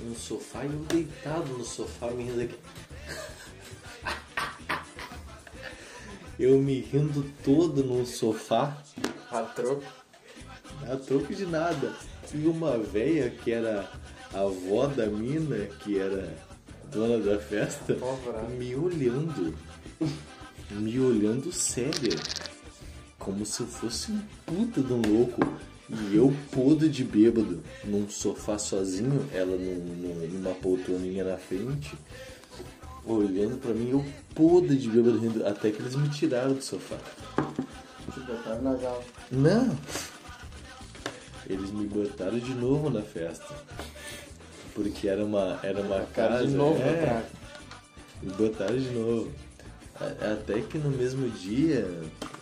No sofá e eu deitado no sofá me rindo aqui. [LAUGHS] Eu me rindo todo no sofá, A troco. A troco de nada. E uma véia que era a avó da mina, que era dona da festa, me olhando. Me olhando séria. Como se eu fosse um puta de um louco. E eu podre de bêbado, num sofá sozinho, ela num, num- numa poltroninha na frente, olhando pra mim, eu podre de bêbado rindo, até que eles me tiraram do sofá. Te botaram na jaula. Não! Eles me botaram de novo na festa. Porque era uma, era uma casa. de novo é, me botaram de novo. Até que no mesmo dia.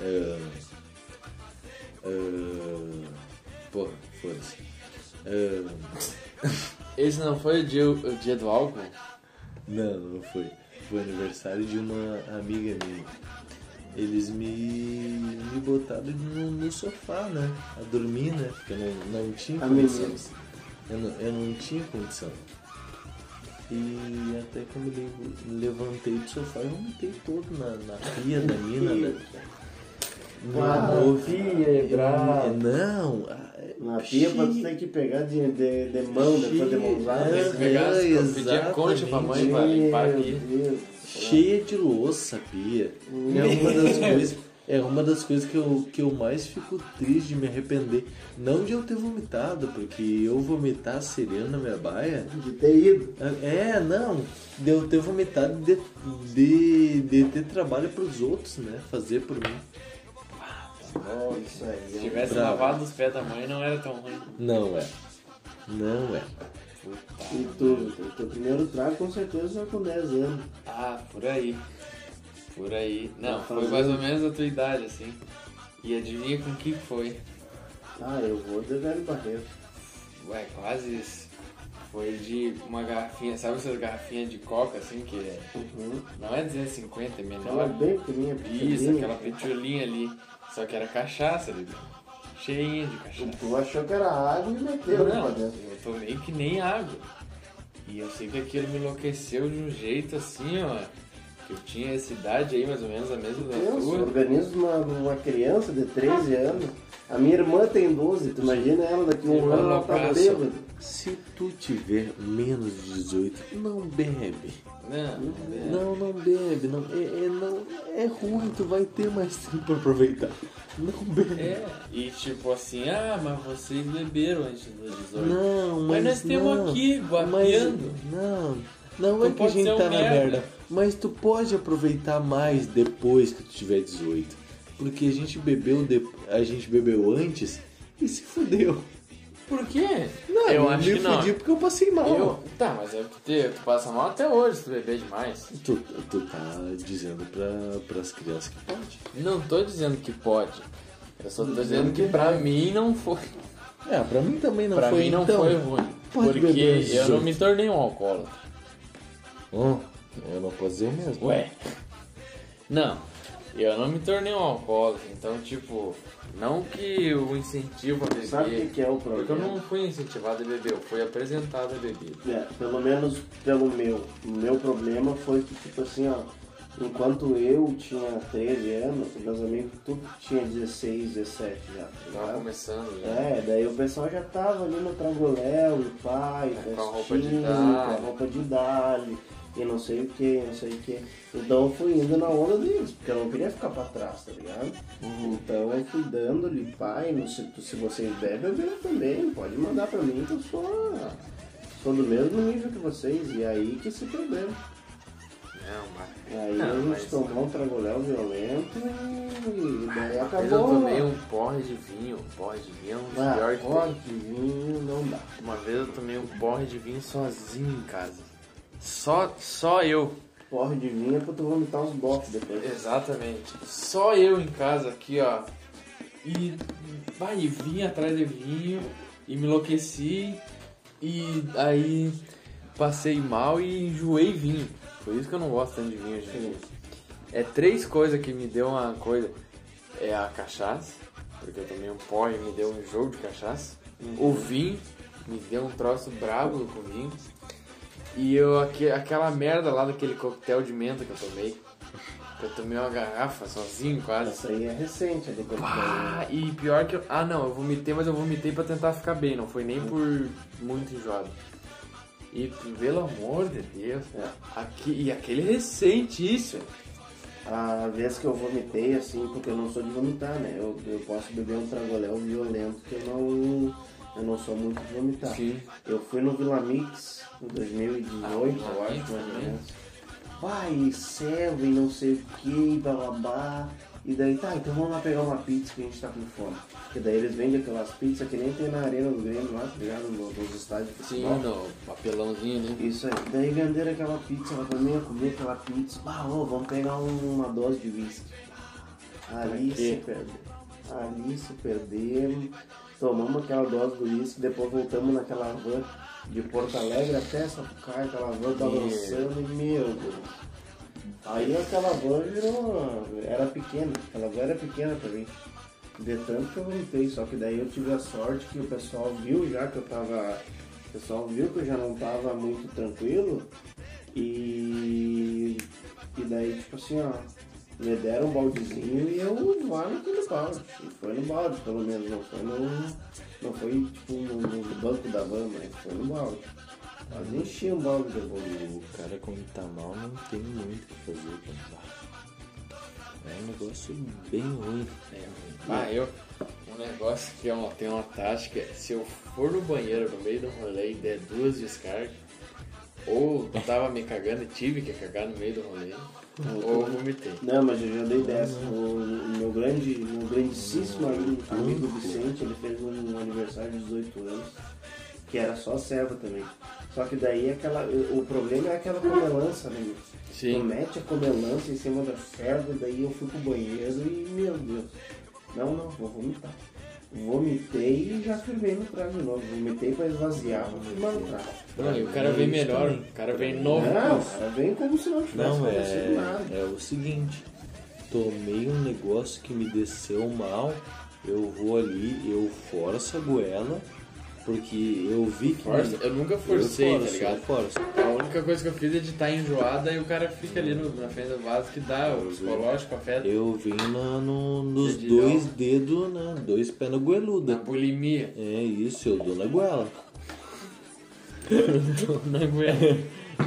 é, é, porra, foda-se. É, [LAUGHS] Esse não foi o dia, o dia do álcool? não, não foi. Foi aniversário de uma amiga minha. Eles me, me botaram no, no sofá, né? A dormir, né? Porque eu não, não tinha A condição. Eu não, eu não tinha condição. E até que eu levantei do sofá e vomitei todo na, na pia da mina, né? Ah, No- pia, é bravo. Não, Na pia pra tu ter que pegar de, de, de mão, depois de mãozada. Tem que pegar, é, pedir concha pra mãe pra limpar Meu aqui. Cheia de louça a pia. É uma das [LAUGHS] coisas. É uma das coisas que eu, que eu mais fico triste de me arrepender. Não de eu ter vomitado, porque eu vomitar sereno na minha baia. De ter ido. É, não. De eu ter vomitado de, de, de ter trabalho pros outros, né? Fazer por mim. Oh, isso aí. Se tivesse Bravo. lavado os pés da mãe, não era tão ruim. Não é. Não é. E tu, o teu primeiro trago com certeza já com 10 anos. Ah, por aí. Por aí. Não, Tá foi mais ou menos a tua idade, assim. E adivinha com que foi? Ah, eu vou de velho barreiro. Ué, quase isso. Foi de uma garrafinha, sabe essas garrafinhas de coca, assim, que é, Uhum. não é 250, é Ela menor. é bem pequenininha, Isso, pequenininha. aquela petiolinha ali. Só que era cachaça ali. Cheinha de cachaça. Tu achou que era água e meteu né, Não, dentro. Eu tomei que nem água. E eu sei que aquilo me enlouqueceu de um jeito assim, ó. Que eu tinha essa idade aí, mais ou menos, a mesma da Pensa, o tua. organismo de uma, uma criança de 13 anos. A minha irmã tem 12, tu imagina ela daqui a um ano ela tá bêbada. Se tu tiver menos de 18, não bebe. Não, não, Não, não bebe. Não, é, é, não, é ruim, tu vai ter mais tempo pra aproveitar. Não bebe. É, e tipo assim, ah, mas vocês beberam antes dos 18. Não, Mas mas, nós temos aqui, guapeando. Mas, não, não Tu é que a gente tá na merda. merda. Mas tu pode aproveitar mais depois que tu tiver 18. Porque a gente bebeu, de, a gente bebeu antes e se fudeu. Por quê? Eu acho me que não. fudi porque eu passei mal. Eu, tá, mas é que tu, passa mal até hoje tu beber demais. Tu, tu tá dizendo pra, pras crianças que pode. Não tô dizendo que pode. Eu só tô dizendo que pra mim não foi. É, pra mim também não pra foi. mim não então, foi ruim. Porque eu não 18. me tornei um alcoólatra. Ó, eu não posso dizer mesmo. Ué. Não, eu não me tornei um alcoólatra. Então, tipo, não que o incentivo a beber. Sabe o que, que é o Porque eu problema? não fui incentivado a beber, eu fui apresentado a beber. É, pelo menos pelo meu. O meu problema foi que, tipo assim, ó, enquanto eu tinha 13 anos, meus amigos tudo tinha 16, 17 já. tá Tava começando já. É, daí o pessoal já tava ali no Tragoléu, e pai, com a roupa de Dali. com a roupa de Dali, e não sei o que, não sei o que. Então eu fui indo na onda deles, porque eu não queria ficar pra trás, tá ligado? Então eu fui dando-lhe, pai, não sei, se vocês bebem, eu bebo também, pode mandar pra mim que eu sou, sou do mesmo nível que vocês, e aí que se problema. Não, mas. Aí Não, a gente mas- tomou um Tragoléu violento e daí Uma vez acabou. eu tomei um porre de vinho. Porre de vinho é um dos Ah, piores que pode tem. vinho não dá. Uma vez eu tomei um porre de vinho sozinho em casa. Só, só eu. Porre de vinho é pra tu vomitar uns bofs depois. Exatamente. Só eu em casa aqui, ó. E vai, e vinho atrás de vinho e me enlouqueci e aí passei mal e enjoei vinho. Por isso que eu não gosto tanto de vinho, gente. É três coisas que me deu uma coisa. É a cachaça, porque eu tomei um porre e me deu um jogo de cachaça. O vinho, me deu um troço brabo com vinho. E eu, aque- aquela merda lá daquele coquetel de menta que eu tomei. Que eu tomei uma garrafa sozinho quase. Essa aí é recente, a do coquetel. Ah, e pior que eu. Ah, não, eu vomitei, mas eu vomitei pra tentar ficar bem, não foi nem por muito enjoado. E pelo amor de Deus, É. aqui, e aquele recentíssimo. A vez que eu vomitei, assim, porque eu não sou de vomitar, né? Eu, eu posso beber um tragoléu violento que eu não, eu não sou muito de vomitar. Sim. Eu fui no Vila Mix em 2018, Ah, eu acho, mais ou também? menos. Vai, serve, não sei o que, bababá. E daí, tá, então vamos lá pegar uma pizza que a gente tá com fome. Porque daí eles vendem aquelas pizzas que nem tem na arena do Grêmio lá, tá ligado? Nos, estádios Sim, no papelãozinho, né? Isso aí. Daí venderam aquela pizza pra mim, eu comi aquela pizza. Ah, ô, vamos pegar um- uma dose de whisky. Ali se perdeu. Ali se perdemos. Tomamos aquela dose do whisky, depois voltamos naquela van de Porto Alegre até Sapucaia, aquela van balançando e meu Deus. Aí aquela van virou. Era pequena, aquela van era pequena pra mim. De tanto que eu vomitei, só que daí eu tive a sorte que o pessoal viu já que eu tava. O pessoal viu que eu já não tava muito tranquilo e. E daí, tipo assim, ó, me deram um baldezinho e eu vá naquele balde. E foi no balde, pelo menos, não foi no. Não foi tipo no, no banco da van, mas foi no balde. Quase enchi um balde depois. O cara quando tá mal não tem muito o que fazer. Cara. É um negócio bem ruim. É, ah, eu. Um negócio que é uma, tem uma tática, se eu for no banheiro no meio do rolê e der duas descargas, ou tava me cagando e tive que cagar no meio do rolê, ou vomitei. Não, mas eu já dei dessa. O, meu grande, meu grandíssimo amigo, amigo Vicente, ele fez um aniversário de 18 anos, que era só serva também. Só que daí aquela, o problema é aquela comelança, né? Tu Sim. mete a comelança em cima da cerda, daí eu fui pro banheiro e, meu Deus. Não, não, vou vomitar. Vomitei e já firmei no trago de novo. Vomitei pra esvaziar, vou firmar no trago. Não, e o cara vem melhor, o cara vem novo. Não, o cara vem como se não tivesse Não, acontecido nada. é, é o seguinte, tomei um negócio que me desceu mal, eu vou ali, eu forço a goela, porque eu vi que... Força, eu nunca forcei, eu tá forço, ligado? Eu forço. A única coisa que eu fiz é de estar enjoada e o cara fica ali no- na frente do vaso que dá, o psicológico afeta. Eu vim na- no- nos dois dedos, né, dois pés na Na goeluda. bulimia. É isso, eu dou na goela. [LAUGHS] Na goela.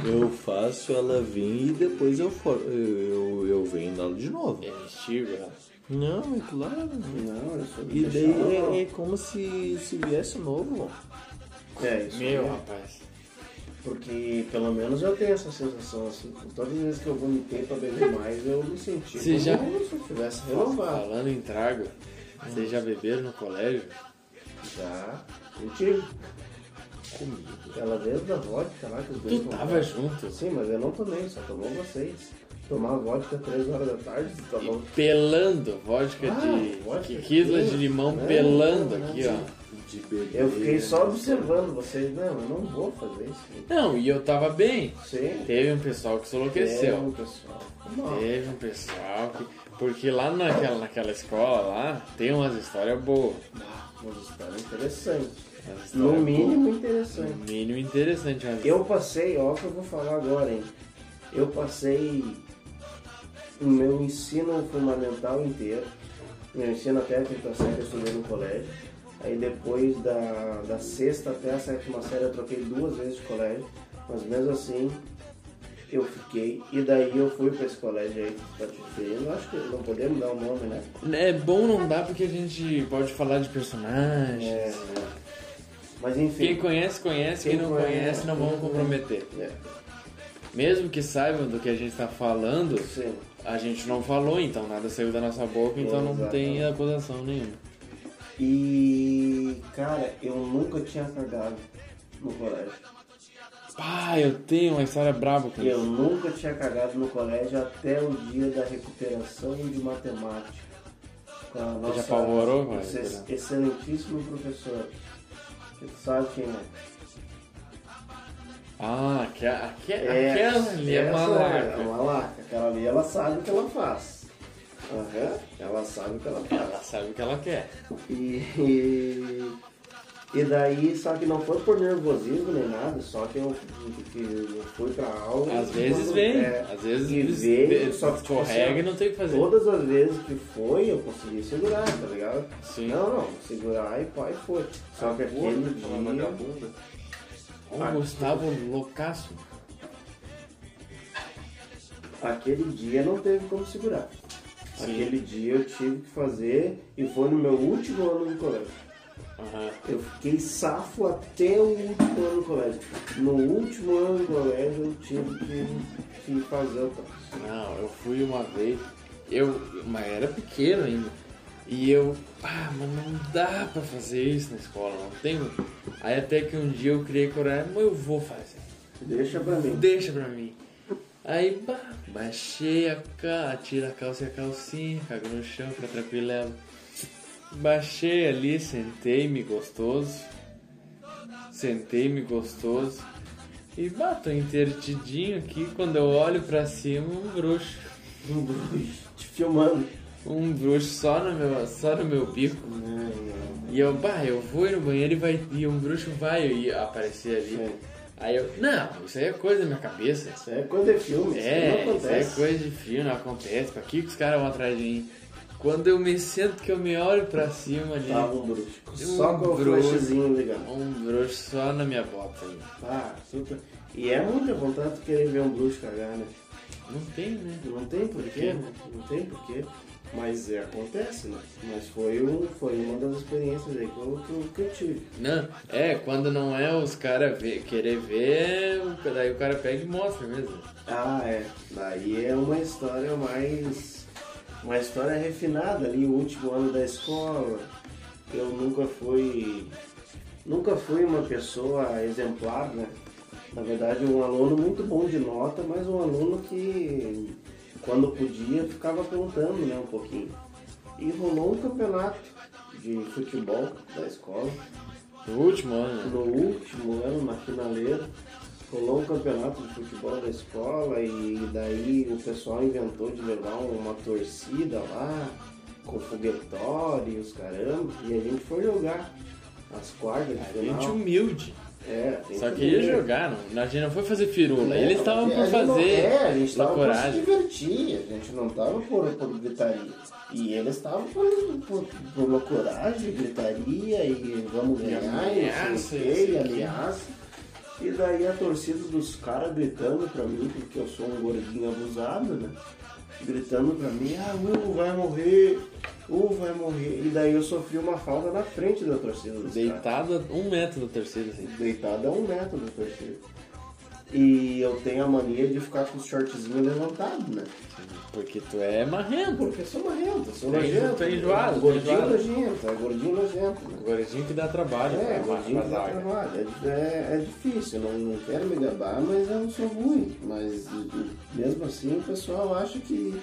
Eu faço ela vir e depois eu, for, eu, eu, eu venho nela de novo. É né? Não, é claro. Não, eu sou E daí é, é como se, se viesse novo. É, isso Meu, rapaz. Porque pelo menos eu tenho essa sensação assim. Todas as vezes que eu vomitei pra beber mais, eu me senti Você como já- se eu tivesse renovado. Falando em trago, vocês já beberam no colégio? Já, contigo. Aquela vez da vodka lá que os dois Tu tava junto. Sim, mas eu não tomei, só tomou vocês. Tomar vodka 3 horas da tarde, tá bom. Pelando vodka Ah, de. vodka que de limão Não, pelando não, aqui, ó. Eu fiquei só observando vocês. Não, eu não vou fazer isso. Não, e eu tava bem. Sim. Teve um pessoal que se enlouqueceu. pessoal. Não. Teve um pessoal que. Porque lá naquela, naquela escola lá tem umas histórias boas. Interessante. Umas histórias No mínimo boas. interessante. No mínimo interessante. Mas... Eu passei, ó, o que eu vou falar agora, hein? Eu passei o meu ensino fundamental inteiro, meu ensino até a quinta série eu estudei no colégio. Aí depois da, da sexta até a sétima série eu troquei duas vezes de colégio, mas mesmo assim eu fiquei. E daí eu fui pra esse colégio aí que tá referindo. Acho que não podemos dar o nome, né? É bom não dá porque a gente pode falar de personagens. É, mas enfim. Quem conhece, conhece. Quem, Quem não conhece, conhece, não vamos comprometer. É, Mesmo que saibam do que a gente está falando, sim. A gente não falou, então nada saiu da nossa boca, então não tem acusação nenhuma. E cara, eu nunca tinha cagado no colégio. Pá, eu tenho uma história braba com Eu isso. nunca tinha cagado no colégio até o dia da recuperação de matemática. Com a nossa apavorou com a ex- recuperação? excelentíssimo professor. Você sabe quem é? Ah, aque- aque- É, aquela ali é essa malaca. É malaca. Aquela ali ela sabe o que ela faz. Aham, ela sabe o que ela faz. Ela sabe o que ela quer. E, e, e daí, só que não foi por nervosismo nem nada, só que eu, que eu fui pra aula. Às vezes quando- vem, é, às vezes e veio, só que tipo, escorrega assim, e não tem o que fazer. Todas as vezes que foi, eu consegui segurar, tá ligado? Sim. Não, não, segurar e pai foi. Só que aquele dia. O Gustavo loucaço. Aquele dia não teve como segurar. Sim. Aquele dia eu tive que fazer e foi no meu último ano de colégio. Aham. Eu fiquei safo até o último ano do colégio. No último ano do colégio eu tive que, que fazer o. Não, eu fui uma vez, eu, mas era pequeno ainda. E eu, ah, mas não dá pra fazer isso na escola, não tem. Aí até que um dia eu criei coragem, mas eu vou fazer. Deixa pra mim. Deixa pra mim. Aí, bah, baixei a calça, tira a calça e a calcinha, cago no chão, fica tranquilo. Baixei ali, sentei-me gostoso. Sentei-me gostoso. E bah, tô intertidinho aqui, quando eu olho pra cima, um bruxo. Um bruxo te filmando. Um bruxo só no meu, só no meu bico. E eu, bah, eu vou ir no banheiro e, vai, e um bruxo vai e aparecer ali. Sim. Aí eu, não, isso aí é coisa da minha cabeça. Isso é coisa de filme, isso É, não isso é acontece. coisa de filme, não acontece. Pra que que os caras vão atrás de mim? Quando eu me sento que eu me olho pra cima ali, Tava um bruxo. Um Só com o flashzinho ligado. um bruxo só na minha bota aí. Ah, super. E é muita vontade de querer ver um bruxo cagar, né? Não tem, né? Não tem porquê, né? Não tem porquê. Mas é, acontece, né? Mas foi, um, foi uma das experiências aí que eu, que eu, que eu tive. Não, é, quando não é os caras querer ver, daí o cara pega e mostra mesmo. Ah, é. Daí é uma história mais. Uma história refinada ali, o último ano da escola. Eu nunca fui. Nunca fui uma pessoa exemplar, né? Na verdade, um aluno muito bom de nota, mas um aluno que, quando podia, ficava apontando né, um pouquinho. E rolou um campeonato de futebol da escola. No último ano, né? No último ano, na finaleira, rolou um campeonato de futebol da escola e daí o pessoal inventou de levar uma torcida lá, com foguetório e os caramba, e a gente foi jogar as quartas de final. gente humilde. É, Só que ver. jogar, não. A gente não foi fazer firula. É, Eles estavam por gente não- fazer. é, a gente tava por se divertir, a gente não tava por, por gritaria. E eles estavam por, por, por loucuragem, gritaria e vamos ganhar, e ameaça, e aqui. ameaça. E daí a torcida dos caras gritando pra mim, porque eu sou um gordinho abusado, né? Gritando pra mim, ah, o vai morrer, o vai morrer. E daí eu sofri uma falta na frente da torcida. Deitado a um metro da torcida, assim. Deitado a um metro da torcida. E eu tenho a mania de ficar com os shortzinhos levantados, né? Porque tu é marrento. Porque eu sou marrento, sou Tá nojento. tá enjoado, tá Gordinho enjoado. nojento, é gordinho nojento. Né? Gordinho que dá trabalho É, gordinho que dá zaga. trabalho. É, é, é difícil, não, não quero me gabar, mas eu não sou ruim. Mas mesmo assim o pessoal acha que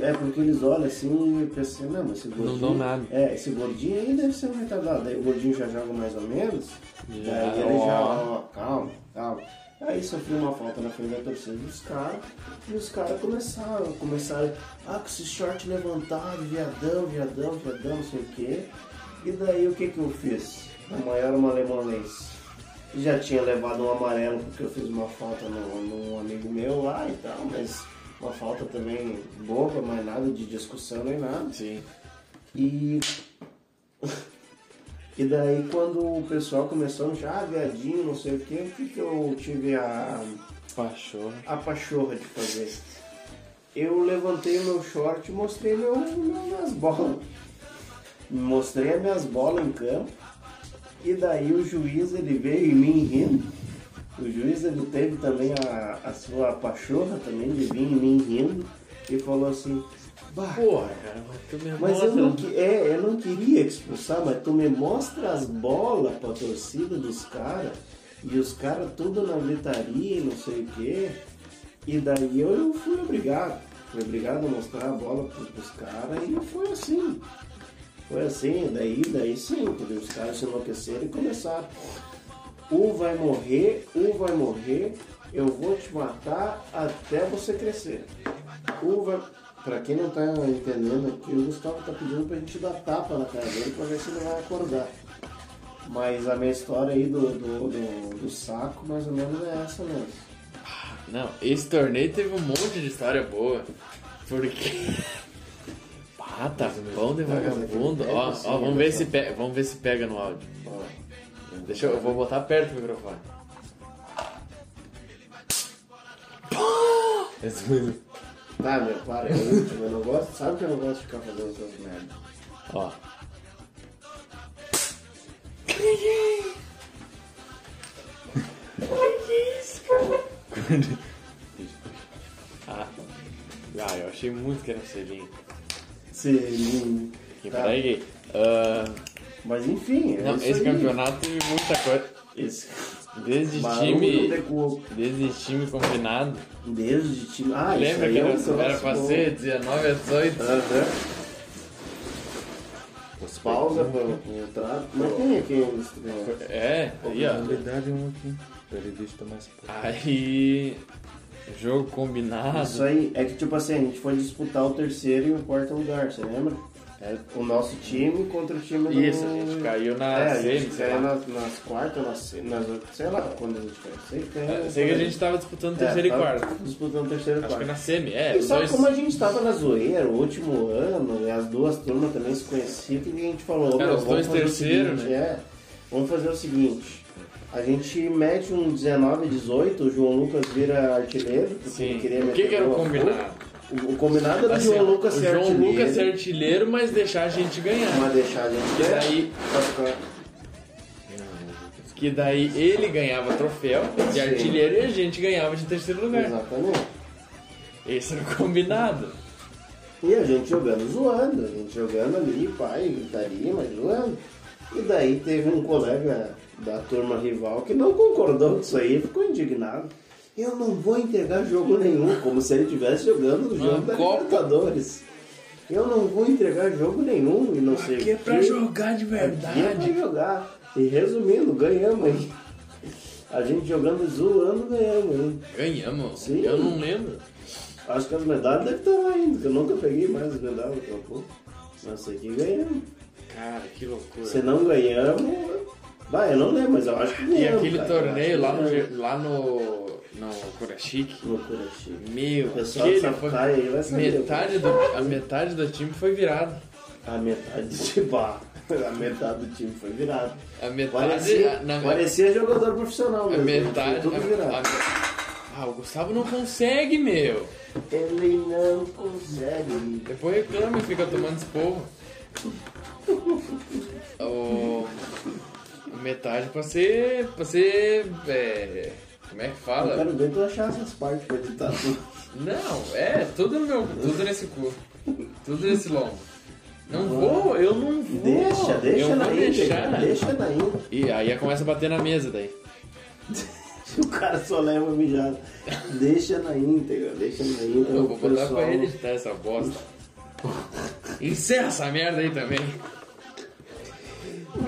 é porque eles olham assim e pensam, não, mas esse gordinho. dão nada. É, esse gordinho aí deve ser um retardado. Daí o gordinho já joga mais ou menos. Já, daí ele já, ó. calma, calma. Aí sofreu uma falta na frente da torcida dos caras e os caras começaram, começaram, ah, com esse short levantado, viadão, viadão, viadão, não sei o quê. E daí o que que eu fiz? Na maior malemolência. Já tinha levado um amarelo porque eu fiz uma falta num amigo meu lá e tal, mas uma falta também boba, mas nada de discussão nem nada. Sim. E. [LAUGHS] E daí quando o pessoal começou já, ah, viadinho, não sei o que, o que, que eu tive a, Pachorra. a pachorra de fazer? Eu levantei o meu short e mostrei meu- minhas bolas. Mostrei as minhas bolas em campo. E daí o juiz ele veio em mim rindo. O juiz ele teve também a, a sua pachorra também de vir em mim rindo. E falou assim, bah, Porra, cara, mas tu me mas eu mostra- não, é, eu não queria expulsar, mas tu me mostra as bolas pra torcida dos caras e os caras tudo na gritaria e não sei o quê. E daí eu fui obrigado. Fui obrigado a mostrar a bola pros, pros caras e foi assim. Foi assim, daí, daí sim? Os caras se enlouqueceram e começaram. Um vai morrer, um vai morrer, eu vou te matar até você crescer. Um vai. Pra quem não tá entendendo aqui, o Gustavo tá pedindo pra gente dar tapa na cara dele pra ver se ele vai acordar. Mas a minha história aí do, do, do, do saco, mais ou menos, é essa mesmo. Não, esse torneio teve um monte de história boa. Porque. [LAUGHS] Pá, tá bom de vagabundo. Ó, ó, vamos ver se pega, vamos ver se pega no áudio. Ó, Deixa eu, eu vou botar perto do microfone. Esse foi- Tá, meu, para, é o último. Eu não gosto, sabe que eu não gosto de ficar fazendo essas merdas. Ó. [LAUGHS] Ah, ah, eu achei muito que era selinho. Aqui, Tá. peraí, Gui. Mas enfim, é não, isso esse aí. campeonato teve muita coisa. Esse Desde barulho time. Desde time combinado. Desde time. Ah, isso Lembra aí que é um era, era troço pra ser 19 a 18? Aham. Pausa pra pro trato. Mas tem aqui ainda. É, aí ó. Novidade um aqui. Peraí, deixa eu tomar esse pouco. Aí. Jogo combinado. Isso aí é que tipo assim, a gente foi disputar o terceiro e o quarto lugar, você lembra? É o nosso time contra o time do. Isso, a gente caiu na É, semi, sei lá. nas, nas quartas, nas, nas, sei lá quando a gente caiu. Sei É, Sei que a gente tava disputando terceiro É, e quarto. Disputando terceiro e Acho que quarto. na semi, é. E sabe dois... como a gente tava na zoeira, o último ano, e as duas turmas também se conheciam, que a gente falou? Meu, os vamos dois fazer o terceiros, seguinte, né? É, vamos fazer o seguinte, a gente mete um 19, 18, o João Lucas vira artilheiro, porque Sim. ele queria O que, meter que era o combinado? O, o combinado era Assim, o João ó, Lucas ser João artilheiro, Lucas ser artilheiro, mas deixar a gente ganhar. mas deixar a gente Que ganhar, daí, que daí ele ganhava troféu de Sim. artilheiro e a gente ganhava de terceiro lugar. Exatamente. Esse era o combinado. E a gente jogando zoando, a gente jogando ali, pai, gritaria, mas zoando. E daí teve um colega da turma rival que não concordou com isso aí ficou indignado. Eu não vou entregar jogo nenhum, como se ele estivesse jogando o jogo Uma da Copa. Libertadores. Eu não vou entregar jogo nenhum e não sei Aqui é pra jogar de Aqui é verdade. pra jogar. E resumindo, ganhamos aí. A gente jogando zoando, ganhamos aí. Ganhamos. Sim. Eu não lembro. Acho que as medalhas devem estar lá ainda, que eu nunca peguei mais as medalhas daqui a pouco. Mas isso aqui ganhamos. Cara, que loucura. Se não ganhamos. Vai, eu não lembro, mas eu acho que E ganhamos. aquele cara. Torneio lá no, lá no, no Curachique. Loucura chique. Meu, O pessoal aquele foi... Aí vai saber. Metade do, a metade do time foi virado. A metade de [LAUGHS] bar. A metade do time foi virado. A metade... Parecia, a- na, parecia jogador profissional a mesmo. metade... Foi tudo virado. a- a- ah, o Gustavo não consegue, meu. Ele não consegue. Depois reclama e fica tomando esporro. [LAUGHS] o... a Metade pra ser... Pra ser... é, como é que Eu fala? quero ver tu achar essas partes pra editar tudo. Não, é, tudo no meu. Tudo nesse cu. Tudo nesse lombo. Não vou, eu não vou. Deixa, deixa eu na vou deixar. Deixa na íntegra. E aí começa a bater na mesa daí. [LAUGHS] O cara só leva mijada. Deixa na íntegra, deixa na íntegra. Eu vou botar pessoal- pra ele editar essa bosta. Encerra essa merda aí também.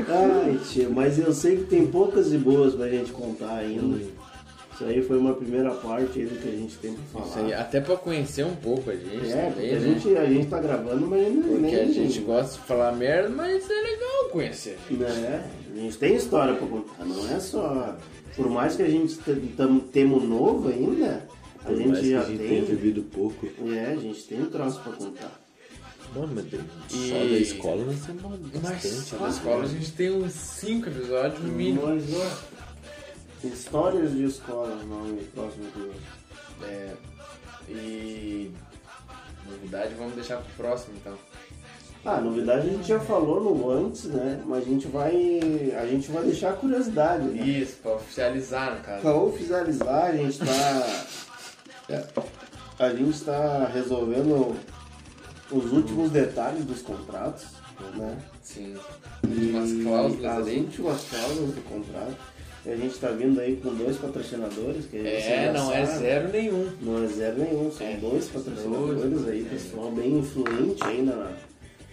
Ai, tia, mas eu sei que tem poucas e boas pra gente contar ainda. Isso aí foi uma primeira parte aí do que a gente tem pra Isso falar. aí, até pra conhecer um pouco a gente É, também, né? a gente, a gente tá gravando, mas nem. Porque nem a gente gosta de falar merda, mas é legal conhecer. Né? A gente tem história pra contar, não é só. Por mais que a gente temos novo ainda, a Por gente mais que já a gente tem. tenha vivido pouco. É, a gente tem um troço pra contar. Não, mas E- só da escola nós temos Mas bastante. só né? na escola a gente tem uns 5 episódios no mínimo. Mas, Histórias de escola, o nome próximo episódio. É, e novidade vamos deixar pro próximo então. Ah, novidade a gente já falou no antes, né? Mas a gente vai. A gente vai deixar a curiosidade, né? Isso, pra oficializar no caso. Pra oficializar, a gente tá. A gente está resolvendo os últimos detalhes dos contratos, né? Sim. E Umas cláusulas as últimas cláusulas do contrato. E a gente tá vindo aí com dois patrocinadores, que É, você já não é zero nenhum. Não é zero nenhum, são É. dois patrocinadores Dois, aí, é. pessoal bem influente aí na,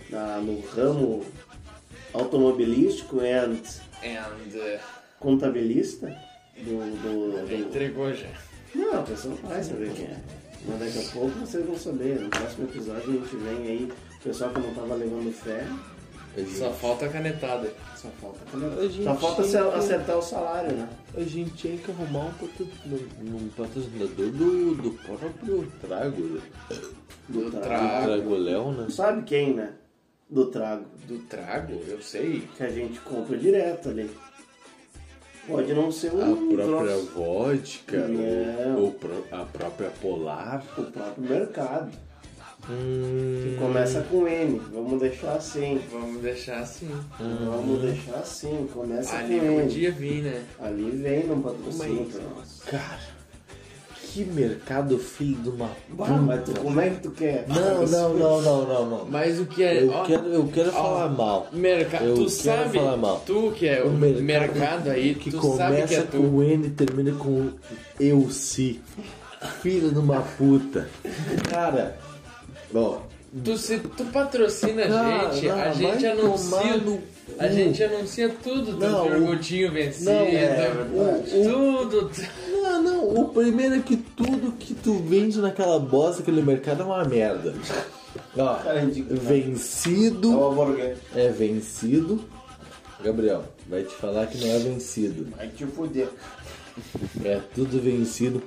na- no ramo automobilístico and And uh, contabilista do, do, do- entregou já. Não, a pessoa vai saber quem é. Mas daqui a pouco vocês vão saber. No próximo episódio a gente vem aí, o pessoal que não tava levando fé, Só falta a canetada. Só falta, A gente só falta tinha acertar o salário, né? a gente tinha que arrumar um, patro- um- patrocinador do, do próprio Trago. né? Do, Do trago. trago. Trago Léo, né? Sabe quem, né? Do trago. Do trago, eu sei. Que a gente compra direto ali. Pode não ser A um própria troço. vodka, Não. ou, ou a própria Polar. O próprio mercado. Hum, Que começa com N. Vamos deixar assim. Vamos deixar assim. Vamos deixar assim. Começa Ali com N. podia vir, né? Ali vem num patrocínio pra nós. Cara, que mercado filho de uma Bah, puta. mas tu, como é que tu quer? Não, não, não, não, não, não. Mas o que é. Eu ó, quero, eu quero falar mal. Mercado, Eu tu quero sabe, falar mal. tu que é o, O mercado, mercado aí, que tu sabe que começa é com tu. o N e termina com eu si. Filho de uma puta. Cara, ó. Tu, se tu patrocina a gente, não, a gente anuncia. no A gente anuncia tudo, Não, teu o- orgotinho vencido, Não, é, tudo. Não, não, o primeiro é que tudo que tu vende naquela bosta, aquele mercado é uma merda. Ó, Cara indignado. vencido. É o. É vencido. Gabriel, vai te falar que não é vencido. Vai te fuder. É tudo vencido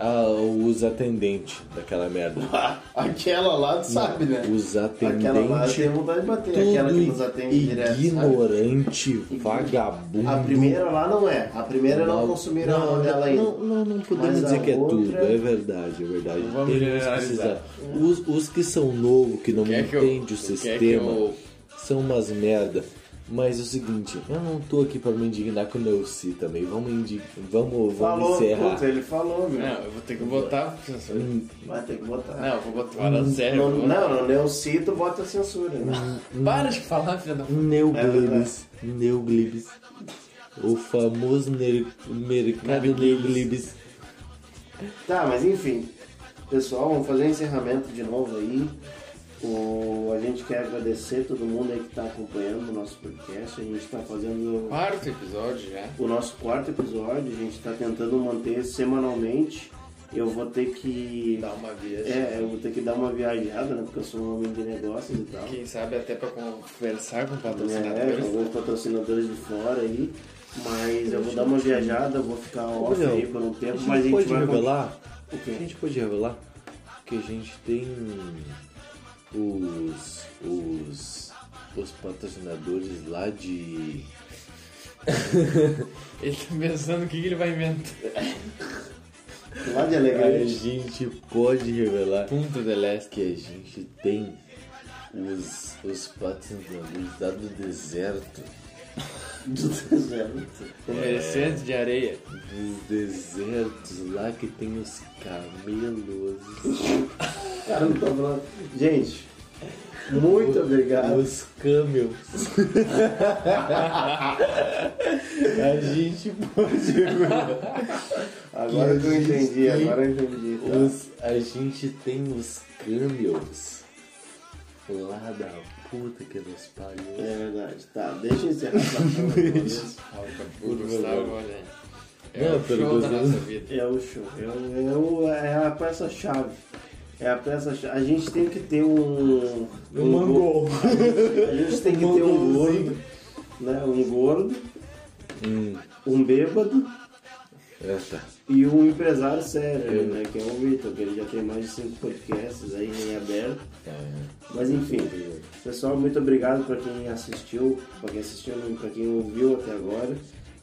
ah, os atendentes daquela merda. [LAUGHS] Aquela lá, tu sabe, né? Os Aquela lá atendentes. tenho vontade de bater. Aquela que nos Tudo atende direto. sabe? ignorante, vagabundo. A primeira lá não é. A primeira não, consumiram a não, mão dela ainda. Não, não, não podemos a dizer que é outra- tudo, é verdade, é verdade. Vamos Tem uns que generalizar. precisa- Os, os que são novos, que não entendem o sistema, eu- são umas merda. Mas é o seguinte, eu não tô aqui pra me indignar com o Neuci também. Vamos, indi... vamos, vamos Falou, encerrar. puta, ele falou, meu. Não, eu vou ter que botar censura. Hum, Vai ter que botar. Não, eu vou botar falando sério. Não, eu vou- não, no Neucito bota censura. Né? Para de falar, filha da Neuglibes, Neuglibes. O famoso ner- mercado Neglibis. Tá, mas enfim. Pessoal, vamos fazer um encerramento de novo aí. O, a gente quer agradecer todo mundo aí que está acompanhando o nosso podcast. A gente está fazendo Quarto episódio já. o nosso quarto episódio. A gente está tentando manter semanalmente. Eu vou ter que. Dá uma viagem. É, eu vou ter que dar uma viajada, né? Porque eu sou um homem de negócios e tal. Quem sabe até pra conversar com É, patrocinadores. alguns patrocinadores de fora aí. Mas eu vou dar uma viajada, vou ficar off aí por um A tempo, gente mas a gente pode vai. revelar? O quê? A gente pode revelar que a gente tem os, os, os patrocinadores lá de. [LAUGHS] Ele tá pensando o que, que ele vai inventar. Lá de A Alegrete. gente pode revelar Punto de leste. que a gente tem os, os patrocinadores lá do deserto. Do deserto. É, centro de areia. Dos desertos lá que tem os camelos. Cara, não tá falando. Gente, muito obrigado. Os camels. [LAUGHS] a gente pode. Agora que eu entendi, agora eu entendi. Tá? Os, a gente tem os camels lá da puta que nos pariu. É verdade. Tá, deixa eu encerrar essa [LAUGHS] Gustavo, olha. É Não, o show da nossa vida. É o show. É, o- é, o- é a peça-chave. É a peça-chave. A gente tem que ter um. Um mangol. A gente tem que ter um gordo. Né? Um gordo, Hum, um bêbado é, tá. E um empresário sério, né? Que é o Vitor, que ele já tem mais de cinco podcasts aí em aberto. Mas enfim, pessoal, muito obrigado para quem assistiu, para quem assistiu, para quem ouviu até agora.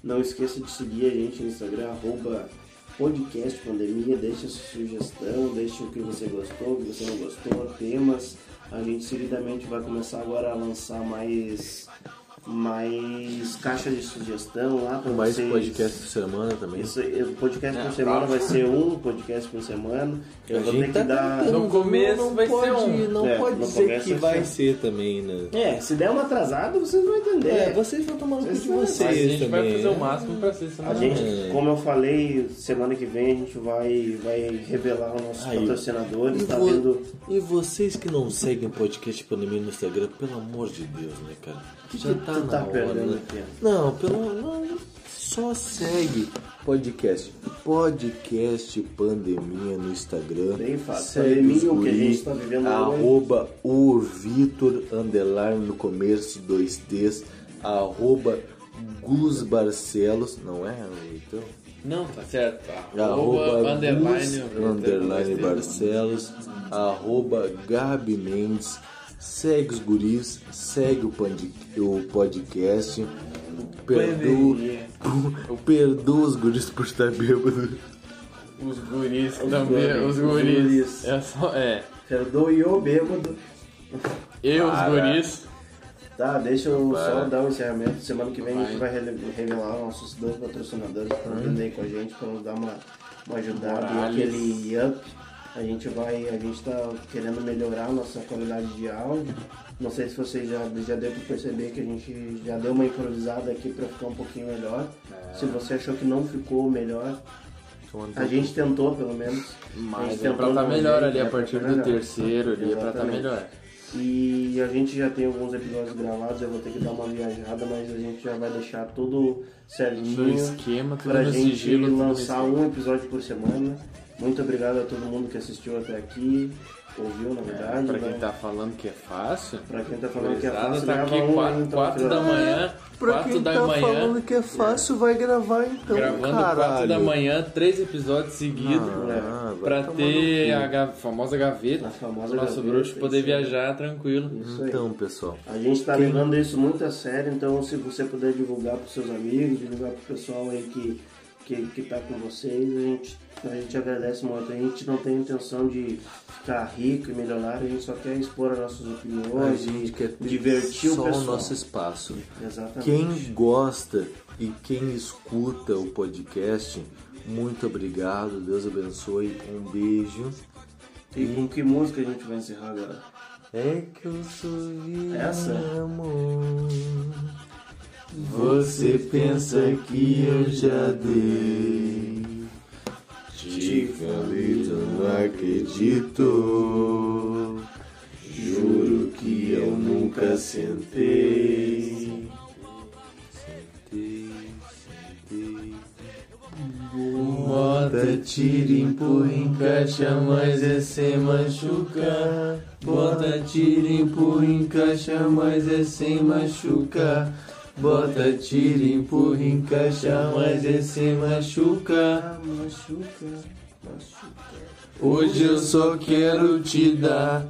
Não esqueça de seguir a gente no Instagram, arroba podcast pandemia, deixe a sua sugestão, deixe o que você gostou, o que você não gostou, temas. A gente seguidamente vai começar agora a lançar mais mais caixa de sugestão lá para Mais vocês. podcast por semana também. Isso, o podcast É, por semana vai ser um podcast por semana. Eu A vou ter gente que tá dar. tentando, No começo não vai pode, ser um. Não É, pode começo que vai ser. ser também, né? É, se der uma atrasada, vocês vão entender. É, vocês vão tomar no cu de Vocês A gente também. vai fazer o né? máximo pra ser A semana. gente, É. como eu falei, semana que vem a gente vai, vai revelar os nossos Aí. patrocinadores, E, tá vo- vendo? e vocês que não seguem o podcast Pandemia no Instagram, pelo amor de Deus, né, cara? Já que tá tu na tá hora, né? aqui? Não, pelo não, só segue podcast. Podcast Pandemia no Instagram. Bem fácil. Pandemia, os o que a gente tá vivendo. Arroba o Vitor Underline no começo, dois T's. Arroba Gus Barcelos. Não é, Vitor? Não, tá certo. Arroba underline, Gus, underline Barcelos, arroba Gabi Mendes, segue os guris, segue o, o podcast, perdoa, perdoa os guris por estar bêbado. Os guris Os também. guris, Os os guris. guris. É só. É. Perdoe o bêbado. Eu, os Para. guris. Tá, deixa eu só Para. dar um encerramento. Semana que vem a gente Vai. vai revelar nossos dois patrocinadores que estão vindo aí com a gente para nos dar uma, uma ajudada e aquele up. A gente vai, a gente tá querendo melhorar a nossa qualidade de áudio. Não sei se vocês já, já deu para perceber que a gente já deu uma improvisada aqui para ficar um pouquinho melhor. Se você achou que não ficou melhor, a gente tentou pelo menos. A Mas gente é tentou tá melhor ali é a pra partir tá do melhor. terceiro ali, é pra tá melhor. E a gente já tem alguns episódios gravados, eu vou ter que dar uma viajada, mas a gente já vai deixar tudo No certinho esquema, tudo pra no gente sigilo, no lançar esquema. um episódio por semana. Muito obrigado a todo mundo que assistiu até aqui, ouviu na verdade. Pra vai- quem tá falando que é fácil. pra quem tá falando que é fácil, tá aqui um, 4, então, filho da manhã. Pra 4 quem da tá manhã. falando que é fácil, vai gravar então, Gravando 4 caralho. da manhã, três episódios seguidos. Ah, vai pra ter a ga- famosa gaveta. A famosa pro nosso gaveta, bruxo poder viajar tranquilo. Isso aí. Então, pessoal, A gente tá levando isso muito a sério, então se você puder divulgar pros seus amigos, divulgar pro pessoal aí que, que, que tá com vocês, a gente, a gente agradece muito. A gente não tem intenção de ficar rico e milionário, a gente só quer expor as nossas a opiniões gente e quer divertir só o o pessoal. nosso espaço. Exatamente. Quem gosta e quem escuta o podcast, muito obrigado, Deus abençoe, um beijo. E com que música a gente vai encerrar agora? É que eu sou Essa? amor. Você pensa que eu já dei. Te falei, não acredito. Juro que eu nunca sentei. Sentei, sentei. Bota, tira, empurra, encaixa, mas é sem machucar. Bota, tira, empurra, encaixa, mas é sem machucar. Bota, tira, empurra, encaixa, mas sem machucar. Machuca, machuca. Hoje eu só quero te dar